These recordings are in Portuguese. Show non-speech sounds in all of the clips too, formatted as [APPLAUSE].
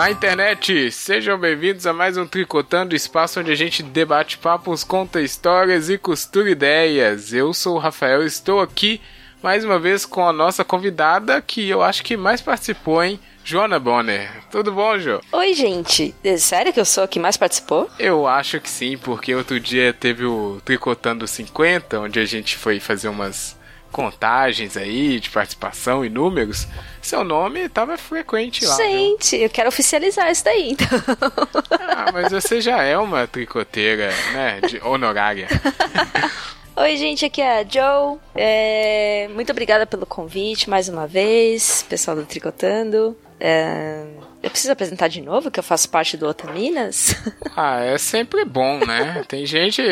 Olá, internet! Sejam bem-vindos a mais um Tricotando, espaço onde a gente debate papos, conta histórias e costura ideias. Eu sou o Rafael e estou aqui mais uma vez com a nossa convidada que eu acho que mais participou, hein? Joana Bonner. Tudo bom, Jo? Oi, gente. É sério que eu sou a que mais participou? Eu acho que sim, porque outro dia teve o Tricotando 50, onde a gente foi fazer umas contagens aí de participação e números, seu nome estava frequente lá. Gente, viu? eu quero oficializar isso daí, então. Ah, mas você já é uma tricoteira, né, de honorária. [LAUGHS] Oi, gente, aqui é a Joe. É... Muito obrigada pelo convite mais uma vez, pessoal do Tricotando. É... Eu preciso apresentar de novo que eu faço parte do Otaminas? [LAUGHS] Ah, é sempre bom, né? Tem gente.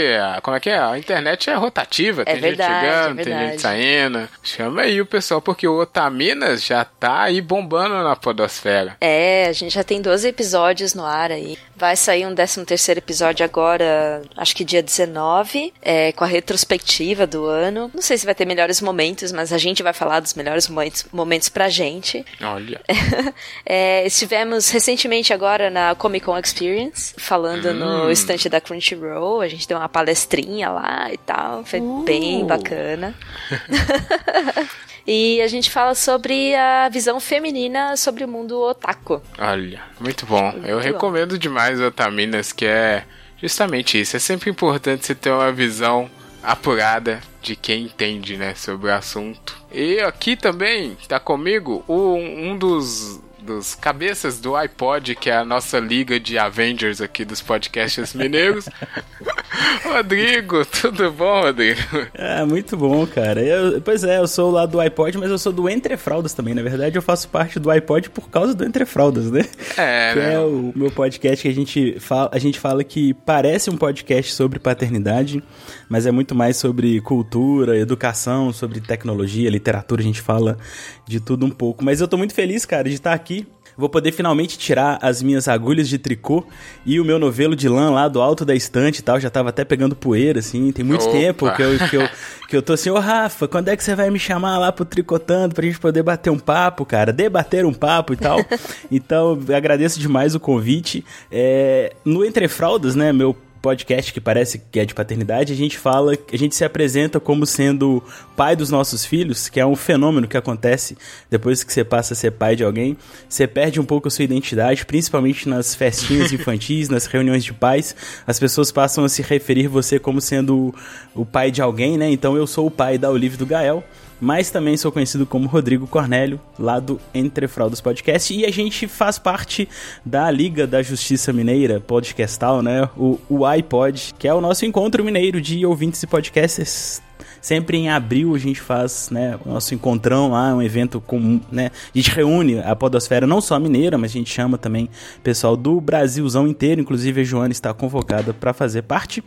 Como é que é? A internet é rotativa. Tem é verdade, gente chegando, é tem gente saindo. Chama aí o pessoal, porque o Otaminas já tá aí bombando na Podosfera. É, a gente já tem 12 episódios no ar aí. Vai sair um 13 terceiro episódio agora, acho que dia 19, é, com a retrospectiva do ano. Não sei se vai ter melhores momentos, mas a gente vai falar dos melhores momentos, momentos pra gente. Olha. [LAUGHS] É, estivemos recentemente agora na Comic Con Experience, falando hum. no estante da Crunchyroll. A gente deu uma palestrinha lá e tal. Foi uh. bem bacana. [LAUGHS] E a gente fala sobre a visão feminina sobre o mundo otaku. Olha, muito bom. Muito Eu bom. recomendo demais o Otaminas, que é justamente isso. É sempre importante você ter uma visão apurada de quem entende, né, sobre o assunto. E aqui também tá comigo um, um dos dos cabeças do iPod, que é a nossa liga de Avengers aqui dos podcasts mineiros. [LAUGHS] Rodrigo, tudo bom, Rodrigo? É, muito bom, cara. Eu, pois é, eu sou lá do iPod, mas eu sou do Entre Fraldas também. Na verdade, eu faço parte do iPod por causa do Entre Fraldas, né? É, que né? é o meu podcast que a gente fala, a gente fala que parece um podcast sobre paternidade, mas é muito mais sobre cultura, educação, sobre tecnologia, literatura, a gente fala de tudo um pouco. Mas eu tô muito feliz, cara, de estar aqui vou poder finalmente tirar as minhas agulhas de tricô e o meu novelo de lã lá do alto da estante e tal. Já tava até pegando poeira, assim. Tem muito Opa. tempo que eu, que, eu, que eu tô assim, ô oh, Rafa, quando é que você vai me chamar lá pro Tricotando pra gente poder bater um papo, cara? Debater um papo e tal. [LAUGHS] então, agradeço demais o convite. É, no Entre Fraldas, né, meu podcast que parece que é de paternidade, a gente fala, a gente se apresenta como sendo pai dos nossos filhos, que é um fenômeno que acontece depois que você passa a ser pai de alguém. Você perde um pouco a sua identidade, principalmente nas festinhas [LAUGHS] infantis, nas reuniões de pais. As pessoas passam a se referir você como sendo o pai de alguém, né? Então eu sou o pai da Olivia do Gael mas também sou conhecido como Rodrigo Cornélio, lá do Entre Fraldas Podcast, e a gente faz parte da Liga da Justiça Mineira Podcastal, né? O, o iPod, que é o nosso encontro mineiro de ouvintes e podcasters Sempre em abril a gente faz, né, o nosso encontrão lá, um evento comum, né? A gente reúne a podosfera não só mineira, mas a gente chama também pessoal do Brasilzão inteiro, inclusive a Joana está convocada para fazer parte.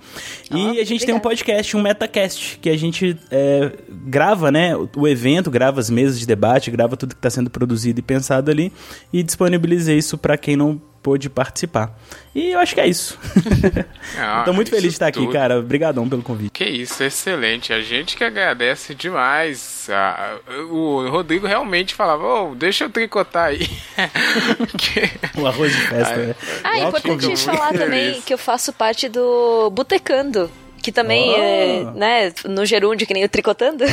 Oh, e a gente tem um podcast, um Metacast, que a gente é, grava, né, o evento, grava as mesas de debate, grava tudo que está sendo produzido e pensado ali e disponibiliza isso para quem não pôde participar. E eu acho que é isso. [LAUGHS] Ah, [LAUGHS] Tô muito feliz de estar aqui, tudo. cara. Obrigadão pelo convite. Que isso, excelente. A gente que agradece demais. Ah, o Rodrigo realmente falava, oh, deixa eu tricotar aí. [LAUGHS] o arroz de festa, né? Ah, é importante falar também que eu faço parte do Botecando que também oh. é, né, no gerúndio, que nem o tricotando.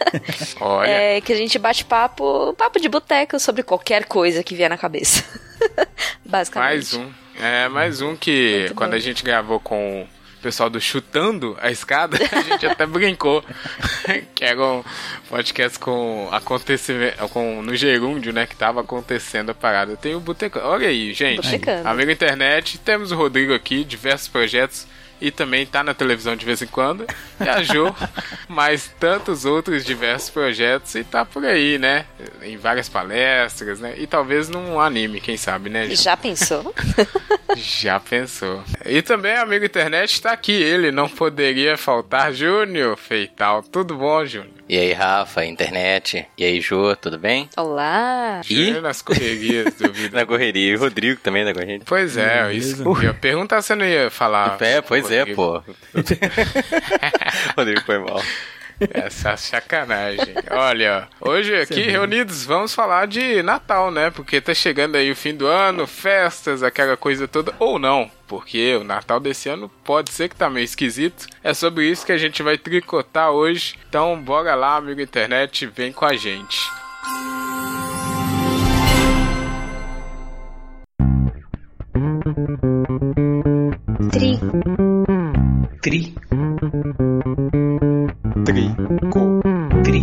[LAUGHS] Olha. É que a gente bate papo, papo de boteco sobre qualquer coisa que vier na cabeça. [LAUGHS] Basicamente. Mais um. É, mais um que Muito quando bom. a gente gravou com o pessoal do Chutando a Escada, a gente até [LAUGHS] brincou. que era um podcast com acontecimento, com, no gerúndio, né, que tava acontecendo a parada. Tem o Botecano. Olha aí, gente. Botecano. Amigo internet, temos o Rodrigo aqui, diversos projetos e também tá na televisão de vez em quando, viajou, [LAUGHS] mas tantos outros diversos projetos e tá por aí, né? Em várias palestras, né? E talvez num anime, quem sabe, né? Já, já pensou? [LAUGHS] já pensou. E também, amigo internet, está aqui, ele não poderia faltar, Júnior Feital. Tudo bom, Júnior? E aí, Rafa, internet? E aí, Jô, tudo bem? Olá! E nas correrias do vida. [LAUGHS] na correria. E o Rodrigo também na correria. Pois é, isso. Eu ia perguntar se você não ia falar. É, pois é, pô. [LAUGHS] Rodrigo foi mal. Essa sacanagem. Olha, hoje aqui é reunidos vamos falar de Natal, né? Porque tá chegando aí o fim do ano, festas, aquela coisa toda. Ou não, porque o Natal desse ano pode ser que tá meio esquisito. É sobre isso que a gente vai tricotar hoje. Então bora lá, amigo internet, vem com a gente. Tri. Tri. Tri. Co. Tri.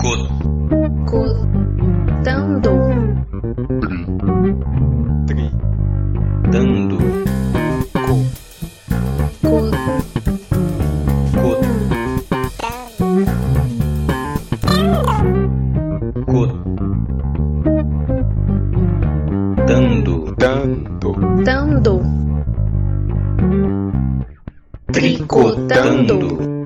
Co. Cotando. Tri. Dando. Co. Co. Co. Co. Dando. Dando. Dando. Tricotando.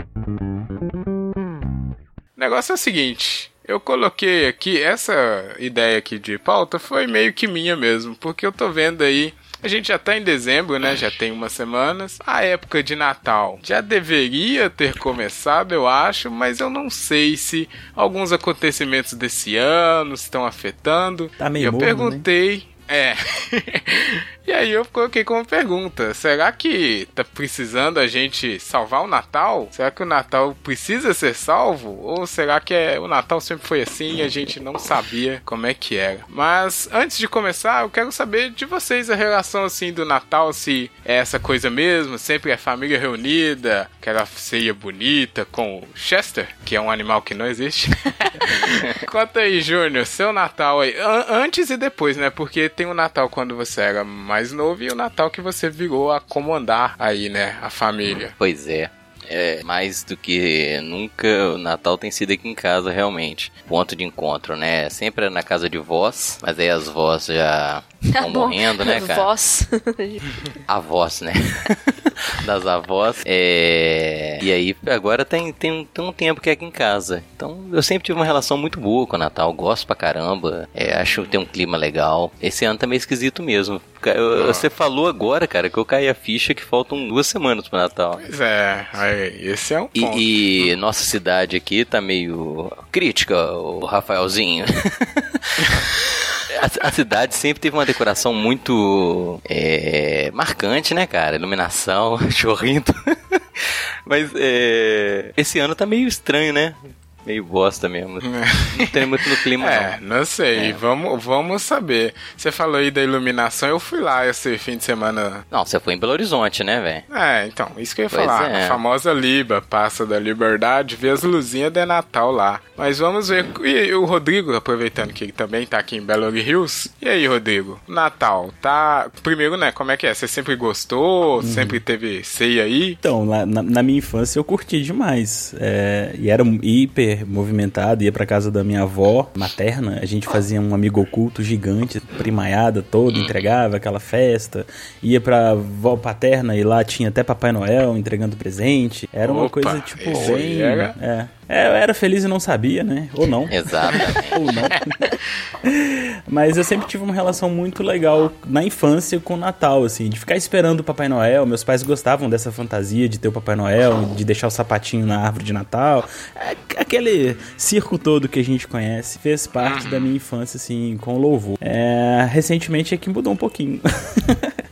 O negócio é o seguinte. Eu coloquei aqui, essa ideia aqui de pauta foi meio que minha mesmo, porque eu tô vendo aí a gente já tá em dezembro, né? Já tem umas semanas. A época de Natal já deveria ter começado, eu acho, mas eu não sei se alguns acontecimentos desse ano estão afetando. Tá meio e eu morno, né? É. [LAUGHS] e aí eu coloquei como pergunta: será que tá precisando a gente salvar o Natal? Será que o Natal precisa ser salvo? Ou será que é, o Natal sempre foi assim e a gente não sabia como é que era? Mas antes de começar, eu quero saber de vocês a relação assim do Natal, se é essa coisa mesmo, sempre é família reunida, aquela ceia bonita com o Chester, que é um animal que não existe. [LAUGHS] Conta aí, Júnior, seu Natal aí, an- antes e depois, né? Porque tem o Natal quando você era mais novo e o Natal que você virou a comandar aí, né? A família. Pois é. É, mais do que nunca, o Natal tem sido aqui em casa, realmente. Ponto de encontro, né? Sempre é na casa de vós, mas aí as vós já estão Bom, morrendo, né, cara? Voz. Avós, né? [LAUGHS] das avós. É... E aí, agora tem, tem, um- tem um tempo que é aqui em casa. Então, eu sempre tive uma relação muito boa com o Natal. Gosto pra caramba. É, acho que tem um clima legal. Esse ano tá meio esquisito mesmo. Eu- Você falou agora, cara, que eu caí a ficha que faltam duas semanas pro Natal. Pois é, aí, esse é um ponto. E, e nossa cidade aqui tá meio crítica, o Rafaelzinho. [LAUGHS] A, cidade sempre teve uma decoração muito é, marcante, né, cara? Iluminação, [LAUGHS] chorrindo. Mas é, esse ano tá meio estranho, né? Meio bosta mesmo. Não tem muito no clima, [LAUGHS] É, não. não sei, É. vamos, vamos saber. Você falou aí da iluminação, eu fui lá esse fim de semana. Não, você foi em Belo Horizonte, né, velho? É, então, isso que eu ia Pois falar. é. A famosa Liba, passa da Liberdade, vê as luzinhas de Natal lá. Mas vamos ver. E o Rodrigo, aproveitando que ele também tá aqui em Belo Hills. E aí, Rodrigo? Natal, tá. Primeiro, né, como é que é? Você sempre gostou? Uhum. Sempre teve ceia aí? Então, lá na, na minha infância eu curti demais. É, e era um hiper movimentado, ia pra casa da minha avó materna, a gente fazia um amigo oculto gigante, primaiada toda, entregava aquela festa. Ia pra avó paterna e lá tinha até Papai Noel entregando presente. Era uma Opa, coisa, tipo, bem. era- É. É, eu era feliz e não sabia, né? Ou não. Exatamente. Ou não. Mas eu sempre tive uma relação muito legal na infância com o Natal, assim, de ficar esperando o Papai Noel. Meus pais gostavam dessa fantasia de ter o Papai Noel, de deixar o sapatinho na árvore de Natal. É, Aquele circo todo que a gente conhece fez parte da minha infância, assim, com louvor. É, recentemente é que mudou um pouquinho.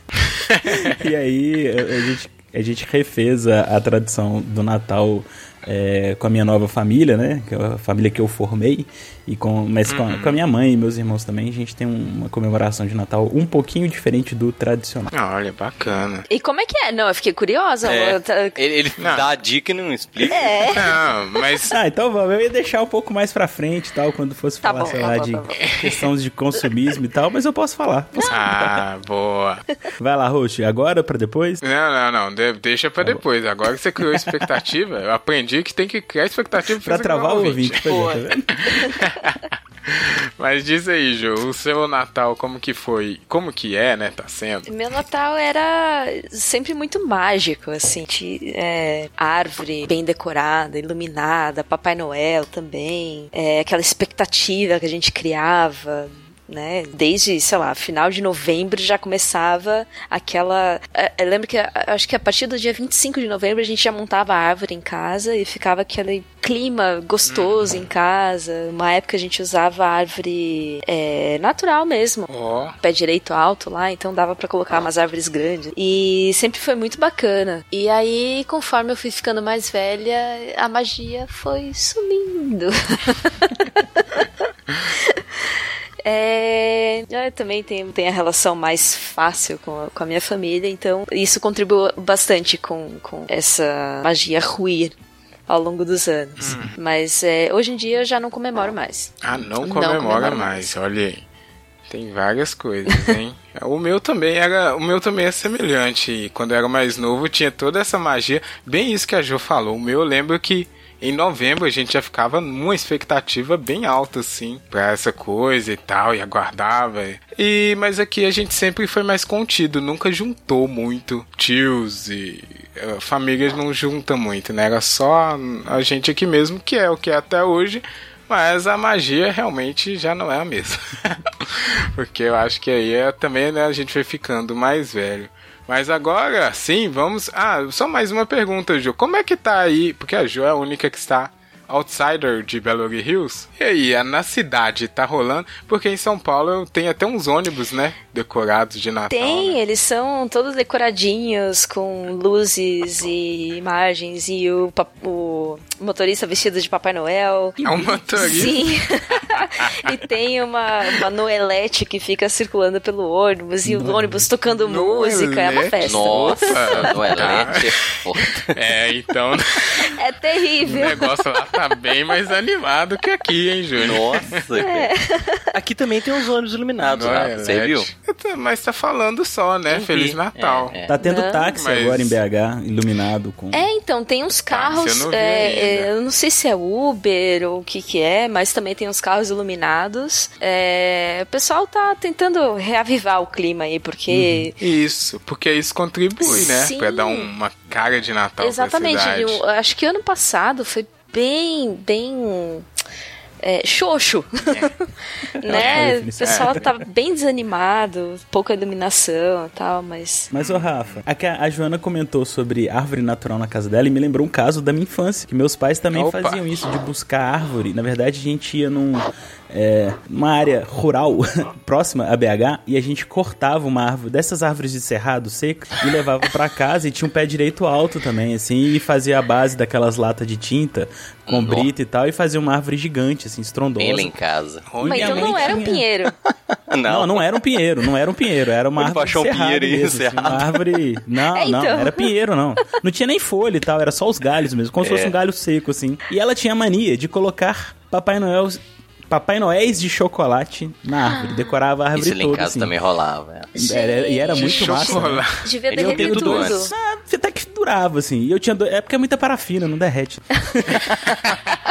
[LAUGHS] e aí a a gente, a gente refez a, a tradição do Natal é, com a minha nova família, né? Que é a família que eu formei. E com, mas com, a, com a minha mãe e meus irmãos também, a gente tem um- uma comemoração de Natal um pouquinho diferente do tradicional. Ah, Olha, bacana. E como é que é? Não, eu fiquei curiosa. É, tá- ele ele Não. dá a dica e não explica. É. [LAUGHS] Não, mas. Ah, então vamos. Eu ia deixar um pouco mais pra frente e tal, quando fosse Tá falar, bom, sei tá lá, bom, de tá [LAUGHS] questões de consumismo e tal, mas eu posso falar. Posso- Ah, boa. Vai lá, Roxo, agora pra depois? Não, não, não. de- deixa pra depois. Agora que você criou expectativa, eu aprendi que tem que criar expectativa Pra você travar o ouvinte, pois é, tá vendo? [LAUGHS] [LAUGHS] Mas diz aí, Ju, o seu Natal como que foi? Como que é, né? Tá sendo? Meu Natal era sempre muito mágico, assim. de, é, árvore bem decorada, iluminada, Papai Noel também. é, aquela expectativa que a gente criava né? Desde, sei lá, final de novembro já começava aquela. eh, Eu lembro que eh, acho que a partir do dia 25 de novembro a gente já montava a árvore em casa e ficava aquele clima gostoso em casa. Uma época a gente usava árvore eh, natural mesmo Ó, pé direito alto lá, então dava pra colocar umas árvores grandes. E sempre foi muito bacana. E aí, conforme eu fui ficando mais velha, a magia foi sumindo. [LAUGHS] É, eu também tenho, tenho a relação mais fácil com a, com a minha família, então isso contribuiu bastante com, com essa magia ruir ao longo dos anos. Mas é, hoje em dia eu já não comemoro mais. Ah, não Não comemora comemoro mais. Olha aí. Tem várias coisas, hein? [LAUGHS] o meu também era, o meu também é semelhante. E Quando eu era mais novo, tinha toda essa magia, bem isso que a Jo falou. O meu eu lembro que em novembro a gente já ficava numa expectativa bem alta assim pra essa coisa e tal e aguardava. E mas aqui a gente sempre foi mais contido, nunca juntou muito tios e eh, famílias não junta muito, né? Era só a gente aqui mesmo que é o que é até hoje. Mas a magia realmente já não é a mesma. [LAUGHS] Porque eu acho que aí é também, né, a gente vai ficando mais velho. Mas agora, sim, vamos. Ah, só mais uma pergunta, Jo. Como é que tá aí? Porque a Jo é a única que está outsider de Belo Horizonte Hills. E aí, é na cidade tá rolando? Porque em São Paulo tem até uns ônibus, né? Decorados de Natal. Tem, né? eles são todos decoradinhos com luzes e imagens e o, o motorista vestido de Papai Noel. É um motorista. Sim. [LAUGHS] e tem uma, uma noelete que fica circulando pelo ônibus e o ônibus tocando música. É uma Noelete? festa. Nossa, é Tá. leite, é foda. É, então É o terrível. negócio lá tá bem mais animado que aqui, hein, Júnior? Nossa, É. Aqui também tem uns ônibus iluminados, Não Rafa. é Você viu? [LAUGHS] Mas tá falando só, né? Vi. Feliz Natal. É, é. Tá tendo Não, táxi mas- agora em BH, iluminado com. É, então, tem uns carros. eu não vi é, ainda. é, eu não sei se é Uber ou o que que é, mas também tem uns carros iluminados. É, o pessoal tá tentando reavivar o clima aí, porque. Isso, porque isso contribui, né? Sim. Pra dar uma cara de Natal Exatamente. pra cidade. Eu acho que ano passado foi bem, bem. É, xoxo, [LAUGHS] né? É. O pessoal tá bem desanimado, pouca iluminação e tal, mas Mas, ô Rafa, a, que a a Joana comentou sobre árvore natural na casa dela e me lembrou um caso da minha infância, que meus pais também Opa. faziam isso, de buscar árvore. Na verdade, a gente ia num, é, numa área rural [LAUGHS] próxima a BH e a gente cortava uma árvore, dessas árvores de cerrado seco, e levava pra casa e tinha um pé direito alto também, assim, e fazia a base daquelas latas de tinta com Nó. brita e tal, e fazia uma árvore gigante, assim, estrondosa. Lá em casa. Mas então não era um pinheiro. [LAUGHS] Não, não era um pinheiro, não era um pinheiro, era uma árvore baixou um cerrado pinheiro aí, mesmo, assim, cerrado? uma árvore... [LAUGHS] Não, É, não, então. era pinheiro, não. Não tinha nem folha e tal, era só os galhos mesmo, como se É. fosse um galho seco, assim. E ela tinha mania de colocar Papai Noel... Papai Noéis de chocolate na árvore, decorava a árvore Isso lá em toda, casa assim. também rolava. é. Era- e era muito massa. né? Devia derreter tudo antes. Ah, até que durava, assim. E eu tinha. do- É porque é muita parafina, não derrete. [LAUGHS]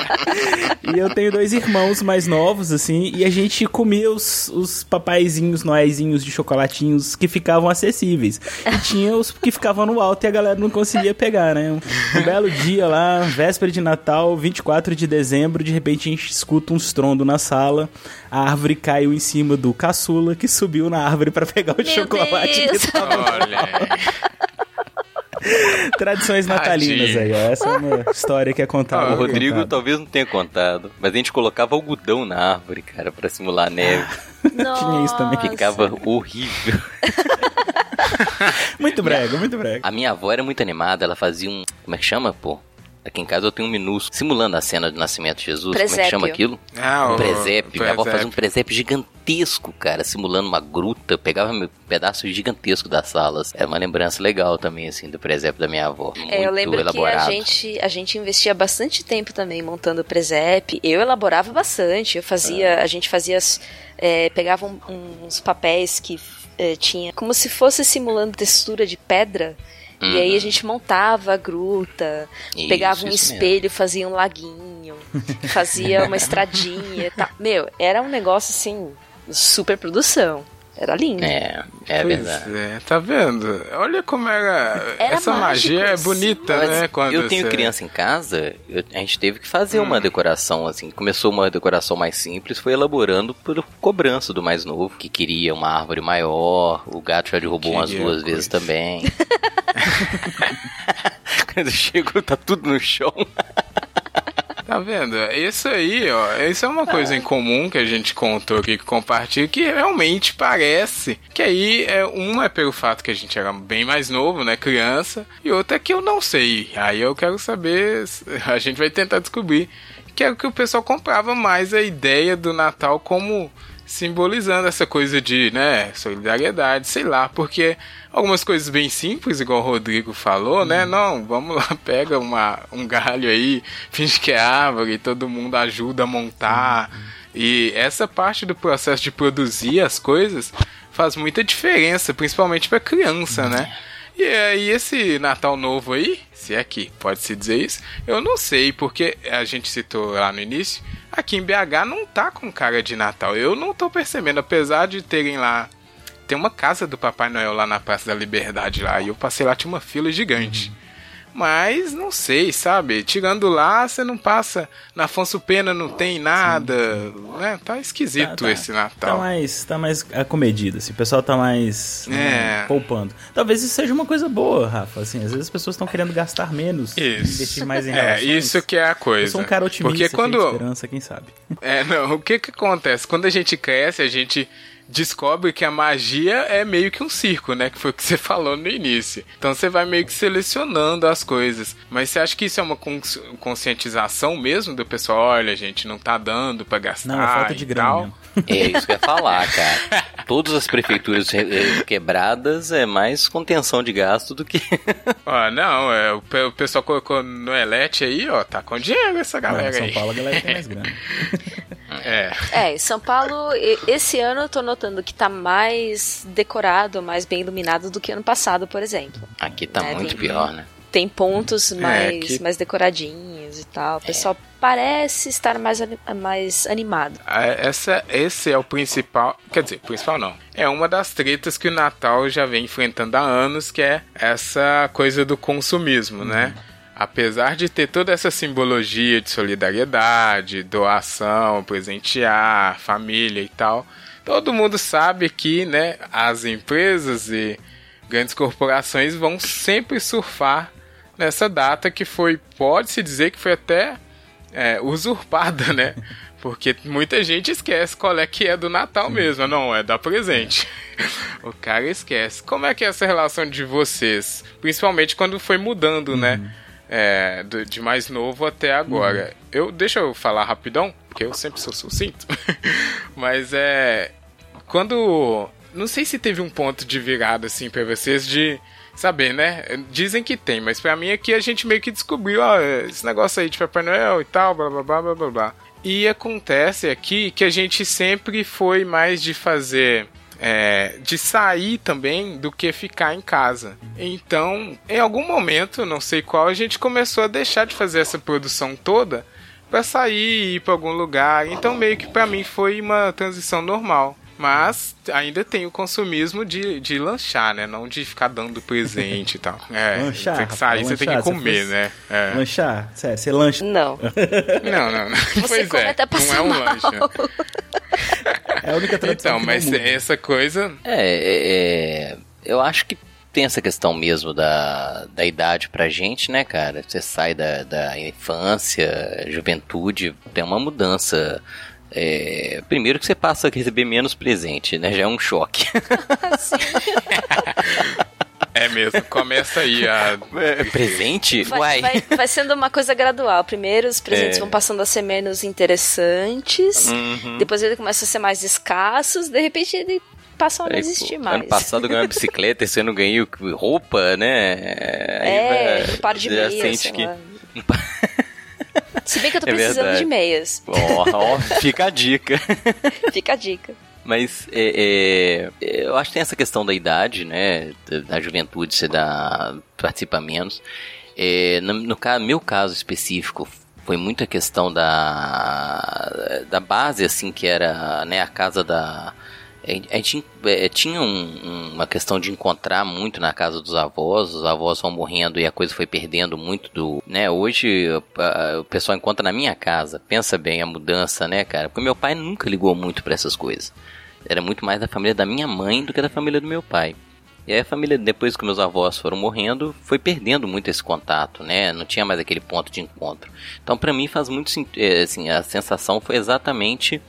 [LAUGHS] e eu tenho dois irmãos mais novos, assim, e a gente comia os, os papaizinhos, noézinhos de chocolatinhos que ficavam acessíveis. E tinha os que ficavam no alto e a galera não conseguia pegar, né? Um, um belo dia lá, véspera de Natal, 24 de dezembro, de repente a gente escuta um estrondo na sala, a árvore caiu em cima do caçula que subiu na árvore pra pegar o Meu chocolate Deus. que tava Olha. [LAUGHS] Tradições natalinas Tadinho. aí, ó. Essa é uma história que é contada. Ah, O Rodrigo contada. talvez não tenha contado, mas a gente colocava algodão na árvore, cara, pra simular neve. [LAUGHS] Tinha isso também. Ficava horrível. [LAUGHS] Muito brega, muito brega. A minha avó era muito animada, ela fazia um. Como é que chama, pô? Aqui em casa eu tenho um minúsculo, simulando a cena do nascimento de Jesus. Como é que Presépio. chama aquilo? Ah, Um o presépio. Minha avó fazia um presépio. presépio gigantesco, cara, simulando uma gruta. Pegava meu pedaço gigantesco das salas. É uma lembrança legal também, assim, do presépio da minha avó. Muito É, eu lembro elaborado. que a gente, a gente investia bastante tempo também montando o presépio. Eu elaborava bastante. Eu fazia, a gente fazia, as- é, pegava um- uns papéis que é, tinha como se fosse simulando textura de pedra. E aí a gente montava a gruta, Isso, pegava um isso mesmo. espelho, fazia um laguinho, fazia uma [LAUGHS] estradinha e tal. Meu, era um negócio assim, super produção. Era lindo. É, é Pois verdade. é, tá vendo? Olha como era. Era essa mágico, magia é bonita, Mas né? Quando eu tenho você- criança em casa, eu- a gente teve que fazer uma decoração assim. Começou uma decoração mais simples, foi elaborando por cobrança do mais novo, que queria uma árvore maior. O gato já derrubou umas duas coisa. vezes também. [LAUGHS] [LAUGHS] Quando chegou, tá tudo no chão. Tá vendo? Isso aí, ó, isso é uma coisa em comum que a gente contou aqui, que compartilha, que realmente parece. Que aí, é, um é pelo fato que a gente era bem mais novo, né, criança, e outro é que eu não sei. Aí eu quero saber, [LAUGHS] a gente vai tentar descobrir, que é que o pessoal comprava mais a ideia do Natal como simbolizando essa coisa de, né, solidariedade, sei lá, porque algumas coisas bem simples, igual o Rodrigo falou, né, não, vamos lá, [LAUGHS] pega uma, um galho aí, finge que é árvore, todo mundo ajuda a montar, e essa parte do processo de produzir as coisas faz muita diferença, principalmente para criança, né? E aí, esse Natal novo aí, se é que pode-se dizer isso, eu não sei, porque a gente citou lá no início, aqui em BH não tá com cara de Natal. Eu não tô percebendo, apesar de terem lá. Tem uma casa do Papai Noel lá na Praça da Liberdade lá, e eu passei lá, tinha uma fila gigante. Mas não sei, sabe? Tirando lá, você não passa. Na Afonso Pena não tem nada. Né? Tá esquisito Tá- tá- esse Tá Natal. mais, tá mais acomedido, assim, o pessoal tá mais É. né, poupando. Talvez isso seja uma coisa boa, Rafa, assim, às vezes as pessoas estão querendo gastar menos, Isso. investir mais em É, relações. isso que é a coisa. Eu sou um cara otimista, Porque quando. esperança, quem sabe. É, não, o que que acontece? Quando a gente cresce, a gente descobre que a magia é meio que um circo, né? Que foi o que você [LAUGHS] falou no início. Então você vai meio que selecionando as coisas. Mas você acha que isso é uma cons- conscientização mesmo do pessoal? Olha, gente, não tá dando pra gastar Não, é falta de grana. [LAUGHS] É isso que eu ia falar, cara. [LAUGHS] Todas as prefeituras quebradas é mais contenção de gasto do que. Ó, não, é, o, pe- o pessoal colocou no Elete aí, ó, tá com dinheiro essa Não, galera São aí. Paulo a galera tem mais grana. É, É, São Paulo, esse ano eu tô notando que tá mais decorado, mais bem iluminado do que ano passado, por exemplo. Aqui tá É, muito tem- pior, né? Tem pontos mais, que- mais decoradinhos e tal. O pessoal parece estar mais, mais animado. a- essa, esse é o principal, quer dizer, principal não. É uma das tretas que o Natal já vem enfrentando há anos, que é essa coisa do consumismo, né? Apesar de ter toda essa simbologia de solidariedade, doação, presentear, família e tal, todo mundo sabe que, né, as empresas e grandes corporações vão sempre surfar nessa data que foi, pode-se dizer que foi até é, usurpada, né? Porque muita gente esquece qual é que é do Natal mesmo. Não, é dar presente. [LAUGHS] o cara esquece. Como é que é essa relação de vocês? Principalmente quando foi mudando, né? É, do- de mais novo até agora. Eu, deixa eu falar rapidão, porque eu sempre sou sucinto. [LAUGHS] Mas é. Quando. Não sei se teve um ponto de virada assim pra vocês de saber, né? Dizem que tem, mas pra mim aqui a gente meio que descobriu, ó, esse negócio aí de Papai Noel e tal, blá blá blá blá blá. E acontece aqui que a gente sempre foi mais de fazer. É, de sair também do que ficar em casa. Então, em algum momento, não sei qual, a gente começou a deixar de fazer essa produção toda pra sair e ir pra algum lugar. Então, meio que pra mim foi uma transição normal. Mas ainda tem o consumismo de, de lanchar, né? Não de ficar dando presente e tal. [LAUGHS] É, Lanchar, tem que sair, rapaz, você tem que comer, né? É. Lanchar, sério, você lancha. Não. [LAUGHS] Não, não, não. Você pois come é, até não é um mal. lanche. né? É a única tradição Então, mas essa coisa. É, é, é, eu acho que tem essa questão mesmo da, da idade pra gente, né, cara? Você sai da, da infância, juventude, tem uma mudança. É, primeiro que você passa a receber menos presente, né? Já é um choque. [LAUGHS] É mesmo, começa aí a. presente? Vai, Uai. vai, vai sendo uma coisa gradual. Primeiro os presentes É. vão passando a ser menos interessantes. Uhum. Depois ele começa a ser mais escassos. De repente ele passa a não existir mais. Ano passado eu ganhei uma [LAUGHS] bicicleta, esse ano ganhei roupa, né? Aí É, vai- um par de meias, sente sei que- lá. [LAUGHS] Se bem que eu tô É precisando verdade. de meias. Ó, ó, fica a dica. [LAUGHS] Fica a dica. Mas é, é, eu acho que tem essa questão da idade, né? Da, da juventude, você dá, participa menos. É, no, no meu caso específico, foi muita questão da, da base, assim, que era né, a casa da. A gente é, tinha um- uma questão de encontrar muito na casa dos avós, os avós vão morrendo e a coisa foi perdendo muito do. né Hoje a- o pessoal encontra na minha casa. Pensa bem a mudança, né, cara? Porque meu pai nunca ligou muito pra essas coisas. Era muito mais da família da minha mãe do que da família do meu pai. E aí a família, depois que meus avós foram morrendo, foi perdendo muito esse contato, né? Não tinha mais aquele ponto de encontro. Então, pra mim, faz muito sentido. Assim, a sensação foi exatamente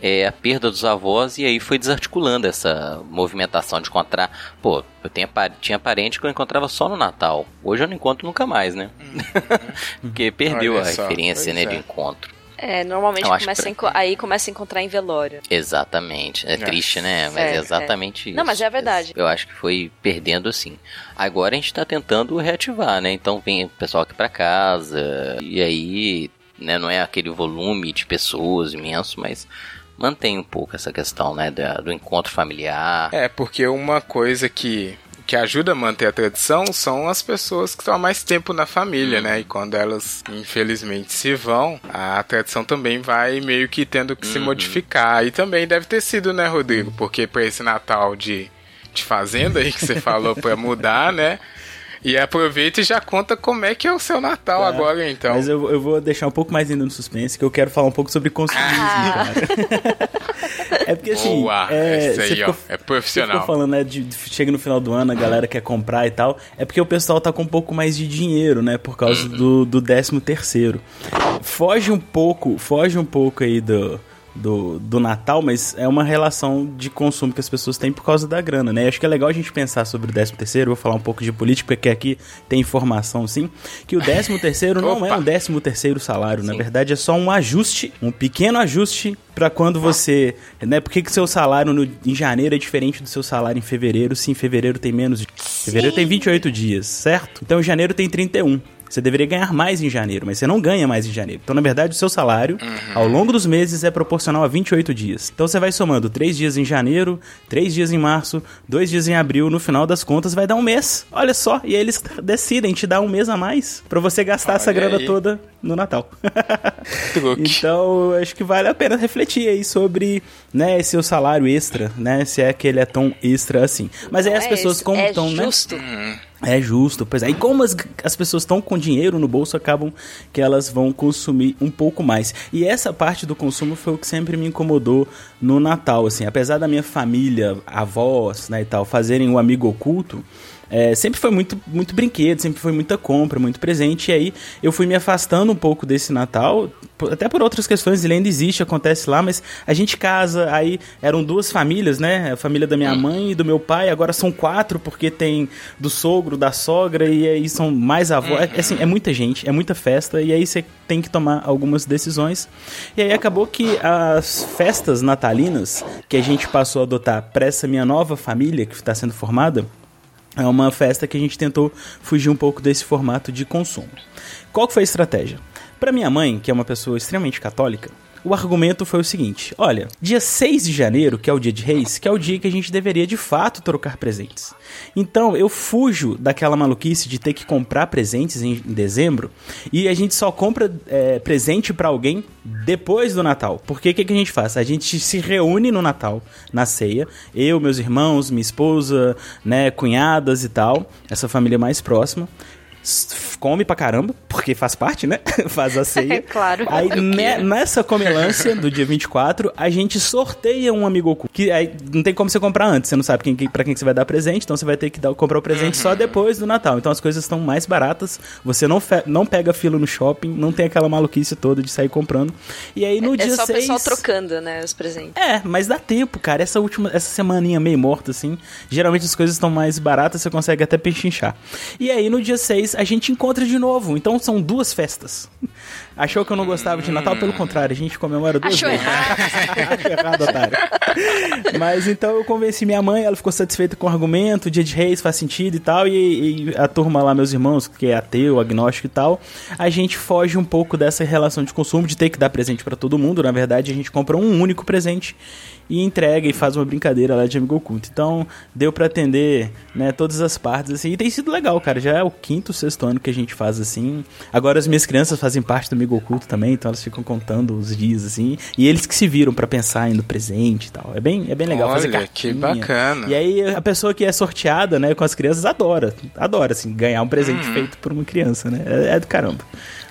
é, a perda dos avós e aí foi desarticulando essa movimentação de encontrar. Pô, eu tenho, pa- tinha parente que eu encontrava só no Natal. Hoje eu não encontro nunca mais, né? [LAUGHS] Porque perdeu Olha a só, referência, né, de é. encontro. É, normalmente acho começa que- a enco- aí começa a encontrar em velório. Exatamente. É, triste, né? Mas é, É, é. exatamente isso. Não, mas é a verdade. Eu acho que foi perdendo assim. Agora a gente tá tentando reativar, né? Então vem o pessoal aqui pra casa. E aí, né, não é aquele volume de pessoas imenso, mas mantém um pouco essa questão, né? da- do encontro familiar. É, porque uma coisa que, que ajuda a manter a tradição são as pessoas que estão há mais tempo na família, né? E quando elas, infelizmente, se vão, a tradição também vai meio que tendo que se modificar. E também deve ter sido, né, Rodrigo? Porque pra esse Natal de, de fazenda aí que você falou pra mudar, né? E aproveita e já conta como é que é o seu Natal Tá. agora, então. Mas eu, eu vou deixar um pouco mais ainda no suspense, que eu quero falar um pouco sobre consumismo, Ah. cara. [LAUGHS] é porque assim. Boa, é, você aí, ficou- ó, é Você profissional. falando, né, de, de- chega no final do ano, a galera quer comprar e tal. É porque o pessoal tá com um pouco mais de dinheiro, né, por causa Uhum. do, do 13 terceiro. Foge um pouco, foge um pouco aí do, do, do Natal, mas é uma relação de consumo que as pessoas têm por causa da grana, né? Acho que é legal a gente pensar sobre o 13 terceiro, vou falar um pouco de política, porque aqui tem informação, sim, que o 13 terceiro não é um 13 terceiro salário, na verdade é só um ajuste, um pequeno ajuste pra quando você, né, por que que seu salário no- em janeiro é diferente do seu salário em fevereiro, se em fevereiro tem menos, fevereiro tem 28 dias, certo? Então em janeiro tem 31. Você deveria ganhar mais em janeiro, mas você não ganha mais em janeiro. Então, na verdade, o seu salário, ao longo dos meses, é proporcional a 28 dias. Então, você vai somando 3 dias em janeiro, 3 dias em março, 2 dias em abril, no final das contas vai dar um mês. Olha só, e aí eles [LAUGHS] decidem te dar um mês a mais pra você gastar essa Olha grana aí. toda no Natal. [LAUGHS] Então, eu acho que vale a pena refletir aí sobre, né, seu salário extra, né, se é que ele é tão extra assim. Mas aí Não as é pessoas esse- como é estão, né? É justo, pois é. Como as, as pessoas estão com dinheiro no bolso, acabam que elas vão consumir um pouco mais. E essa parte do consumo foi o que sempre me incomodou no Natal, assim. Apesar da minha família, avós, né, e tal, fazerem o amigo oculto, é, sempre foi muito, muito brinquedo, sempre foi muita compra, muito presente. E aí eu fui me afastando um pouco desse Natal, até por outras questões, ele ainda existe, acontece lá, mas a gente casa, aí eram duas famílias, né? A família da minha mãe e do meu pai, agora são quatro, porque tem do sogro, da sogra, e aí são mais avós. É, assim, é muita gente, é muita festa, e aí você tem que tomar algumas decisões. E aí acabou que as festas natalinas que a gente passou a adotar para essa minha nova família que está sendo formada, é uma festa que a gente tentou fugir um pouco desse formato de consumo. Qual foi a estratégia? Para minha mãe, que é uma pessoa extremamente católica, o argumento foi o seguinte: olha, dia 6 de janeiro, que é o dia de Reis, que é o dia que a gente deveria de fato trocar presentes. Então eu fujo daquela maluquice de ter que comprar presentes em, em dezembro e a gente só compra é, presente para alguém depois do Natal. Porque o que, que a gente faz? A gente se reúne no Natal, na ceia, eu, meus irmãos, minha esposa, né, cunhadas e tal, essa família mais próxima come pra caramba, porque faz parte, né? [LAUGHS] faz a ceia. É [LAUGHS] claro. Aí ne- nessa comelância do dia 24, a gente sorteia um amigo oculto. Que aí não tem como você comprar antes, você não sabe quem, quem, pra quem que você vai dar presente, então você vai ter que dar, comprar o presente só depois do Natal. Então as coisas estão mais baratas, você não, fe- não pega fila no shopping, não tem aquela maluquice toda de sair comprando. E aí no É dia só o 6... pessoal trocando, né, os presentes. É, mas dá tempo, cara. Essa última, essa semaninha meio morta, assim. Geralmente as coisas estão mais baratas, você consegue até pechinchar. E aí, no dia 6, a gente encontra de novo. Então são duas festas. [LAUGHS] Achou que eu não gostava de Natal? Pelo contrário, a gente comemora duas Achou vezes. errado. Acho [LAUGHS] errado, otário. Mas então eu convenci minha mãe, ela ficou satisfeita com o argumento, dia de reis faz sentido e tal, e, e a turma lá, meus irmãos, que é ateu, agnóstico e tal, a gente foge um pouco dessa relação de consumo, de ter que dar presente pra todo mundo, na verdade a gente compra um único presente e entrega e faz uma brincadeira lá de amigo oculto. Então, deu pra atender, né, todas as partes assim, e tem sido legal, cara, já é o quinto, sexto ano que a gente faz assim. Agora as minhas crianças fazem parte do amigo oculto também, então elas ficam contando os dias assim. E eles que se viram pra pensar aí no presente e tal. É bem, é bem legal fazer Olha, que cartinha. bacana. E aí a pessoa que é sorteada, né, com as crianças adora, adora assim ganhar um presente Uhum. feito por uma criança, né? É, é do caramba.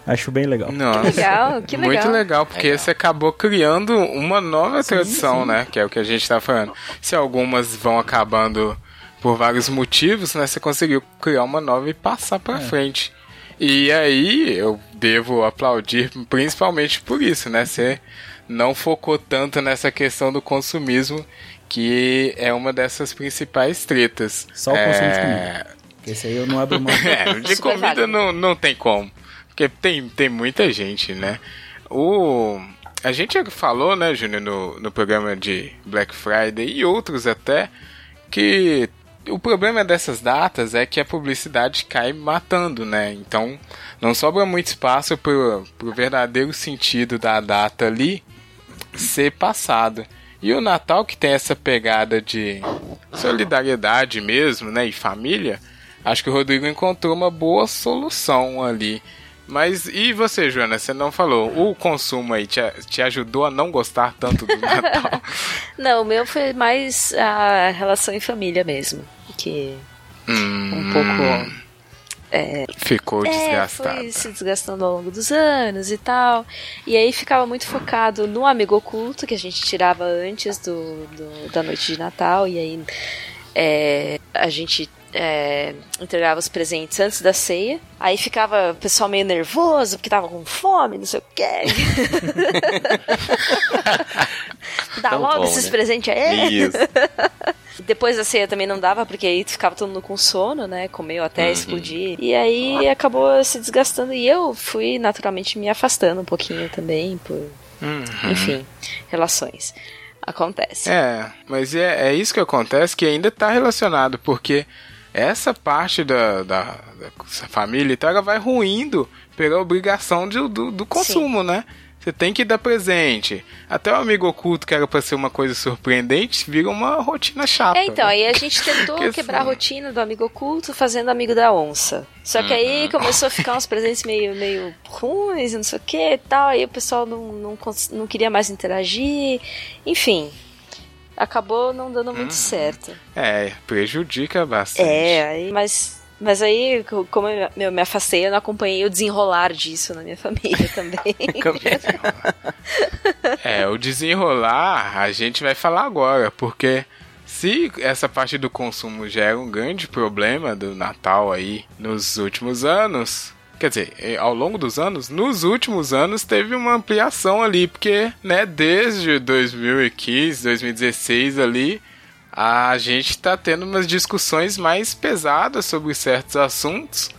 Acho bem legal. Nossa. Legal, que legal. Muito legal, porque Legal. você acabou criando uma nova tradição, né? Que é o que a gente tá falando. Se algumas vão acabando por vários motivos, né? Você conseguiu criar uma nova e passar pra frente. E aí eu devo aplaudir principalmente por isso, né? Você não focou tanto nessa questão do consumismo, que é uma dessas principais tretas. Só o consumo de É, comida. Esse aí eu não abro mão. [LAUGHS] é, de comida não, não tem como. Porque tem, tem muita gente, né? O, a gente falou, né, Júnior, no, no programa de Black Friday e outros até, que o problema dessas datas é que a publicidade cai matando, né? Então não sobra muito espaço pro, pro verdadeiro sentido da data ali ser passado. E o Natal que tem essa pegada de solidariedade mesmo, né, e família, acho que o Rodrigo encontrou uma boa solução ali. Mas e você, Joana? Você não falou. O consumo aí te, te ajudou a não gostar tanto do [LAUGHS] Natal? Não, o meu foi mais a relação em família mesmo. Que Hum, um pouco. Ficou É, desgastado. foi se desgastando ao longo dos anos e tal. E aí ficava muito focado no amigo oculto que a gente tirava antes do, do- da noite de Natal. E aí é, a gente é, entregava os presentes antes da ceia. Aí ficava o pessoal meio nervoso porque tava com fome, não sei o quê. [LAUGHS] Dá Tão logo bom, esses né? presentes aí. Isso. [LAUGHS] Depois da ceia também não dava, porque aí ficava todo mundo com sono, né? Comeu até Uhum. explodir. E aí acabou se desgastando. E eu fui naturalmente me afastando um pouquinho também, por. Uhum. Enfim, relações. Acontece. É, mas é, é isso que acontece que ainda está relacionado, porque essa parte da, da, da família e tal, ela vai ruindo pela obrigação de- do, do consumo, né? Você tem que dar presente. Até o amigo oculto, que era pra ser uma coisa surpreendente, vira uma rotina chata. É, então, né? aí a gente tentou [LAUGHS] Que quebrar a assim. rotina do amigo oculto fazendo amigo da onça. Só que Uhum. aí começou a ficar uns presentes meio, meio ruins, não sei o que e tal. Aí o pessoal não, não, não queria mais interagir. Enfim, acabou não dando muito Uhum. certo. É, prejudica bastante. É, aí, mas, mas aí, co- como eu me- afastei, eu não acompanhei o desenrolar disso na minha [LAUGHS] família também. [LAUGHS] É, o desenrolar a gente vai falar agora, porque se essa parte do consumo já era um grande problema do Natal aí nos últimos anos, quer dizer, eh, ao longo dos anos, nos últimos anos teve uma ampliação ali, porque, né, desde 2015, 2016 ali, a gente tá tendo umas discussões mais pesadas sobre certos assuntos.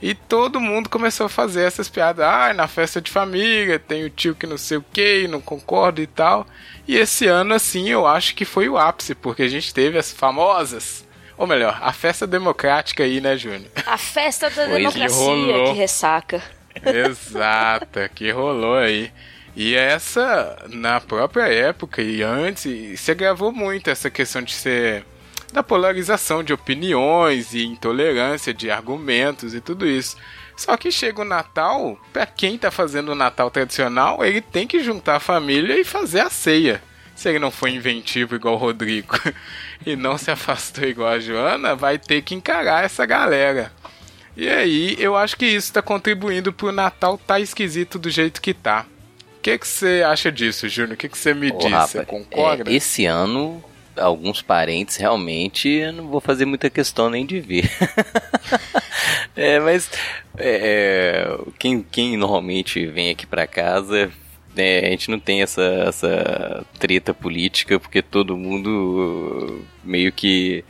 E todo mundo começou a fazer essas piadas. Ah, na festa de família tem o tio que não sei o que, não concorda e tal. E esse ano, assim, eu acho que foi o ápice, porque a gente teve as famosas. Ou melhor, a festa democrática aí, né, Júnior? A festa da democracia rolou. que ressaca. Exata, que rolou aí. E essa, na própria época e antes, e você gravou muito essa questão de ser da polarização de opiniões e intolerância de argumentos e tudo isso. Só que chega o Natal, pra quem tá fazendo o Natal tradicional, ele tem que juntar a família e fazer a ceia. Se ele não for inventivo igual o Rodrigo [LAUGHS] e não se afastou igual a Joana, vai ter que encarar essa galera. E aí, eu acho que isso tá contribuindo pro Natal tá esquisito do jeito que tá. O que você acha disso, Júnior? O que você me Ô, diz? Você concorda? é, esse ano, alguns parentes realmente eu não vou fazer muita questão nem de ver. [LAUGHS] é, mas é, quem, quem normalmente vem aqui pra casa, né, a gente não tem essa, essa treta política porque todo mundo meio que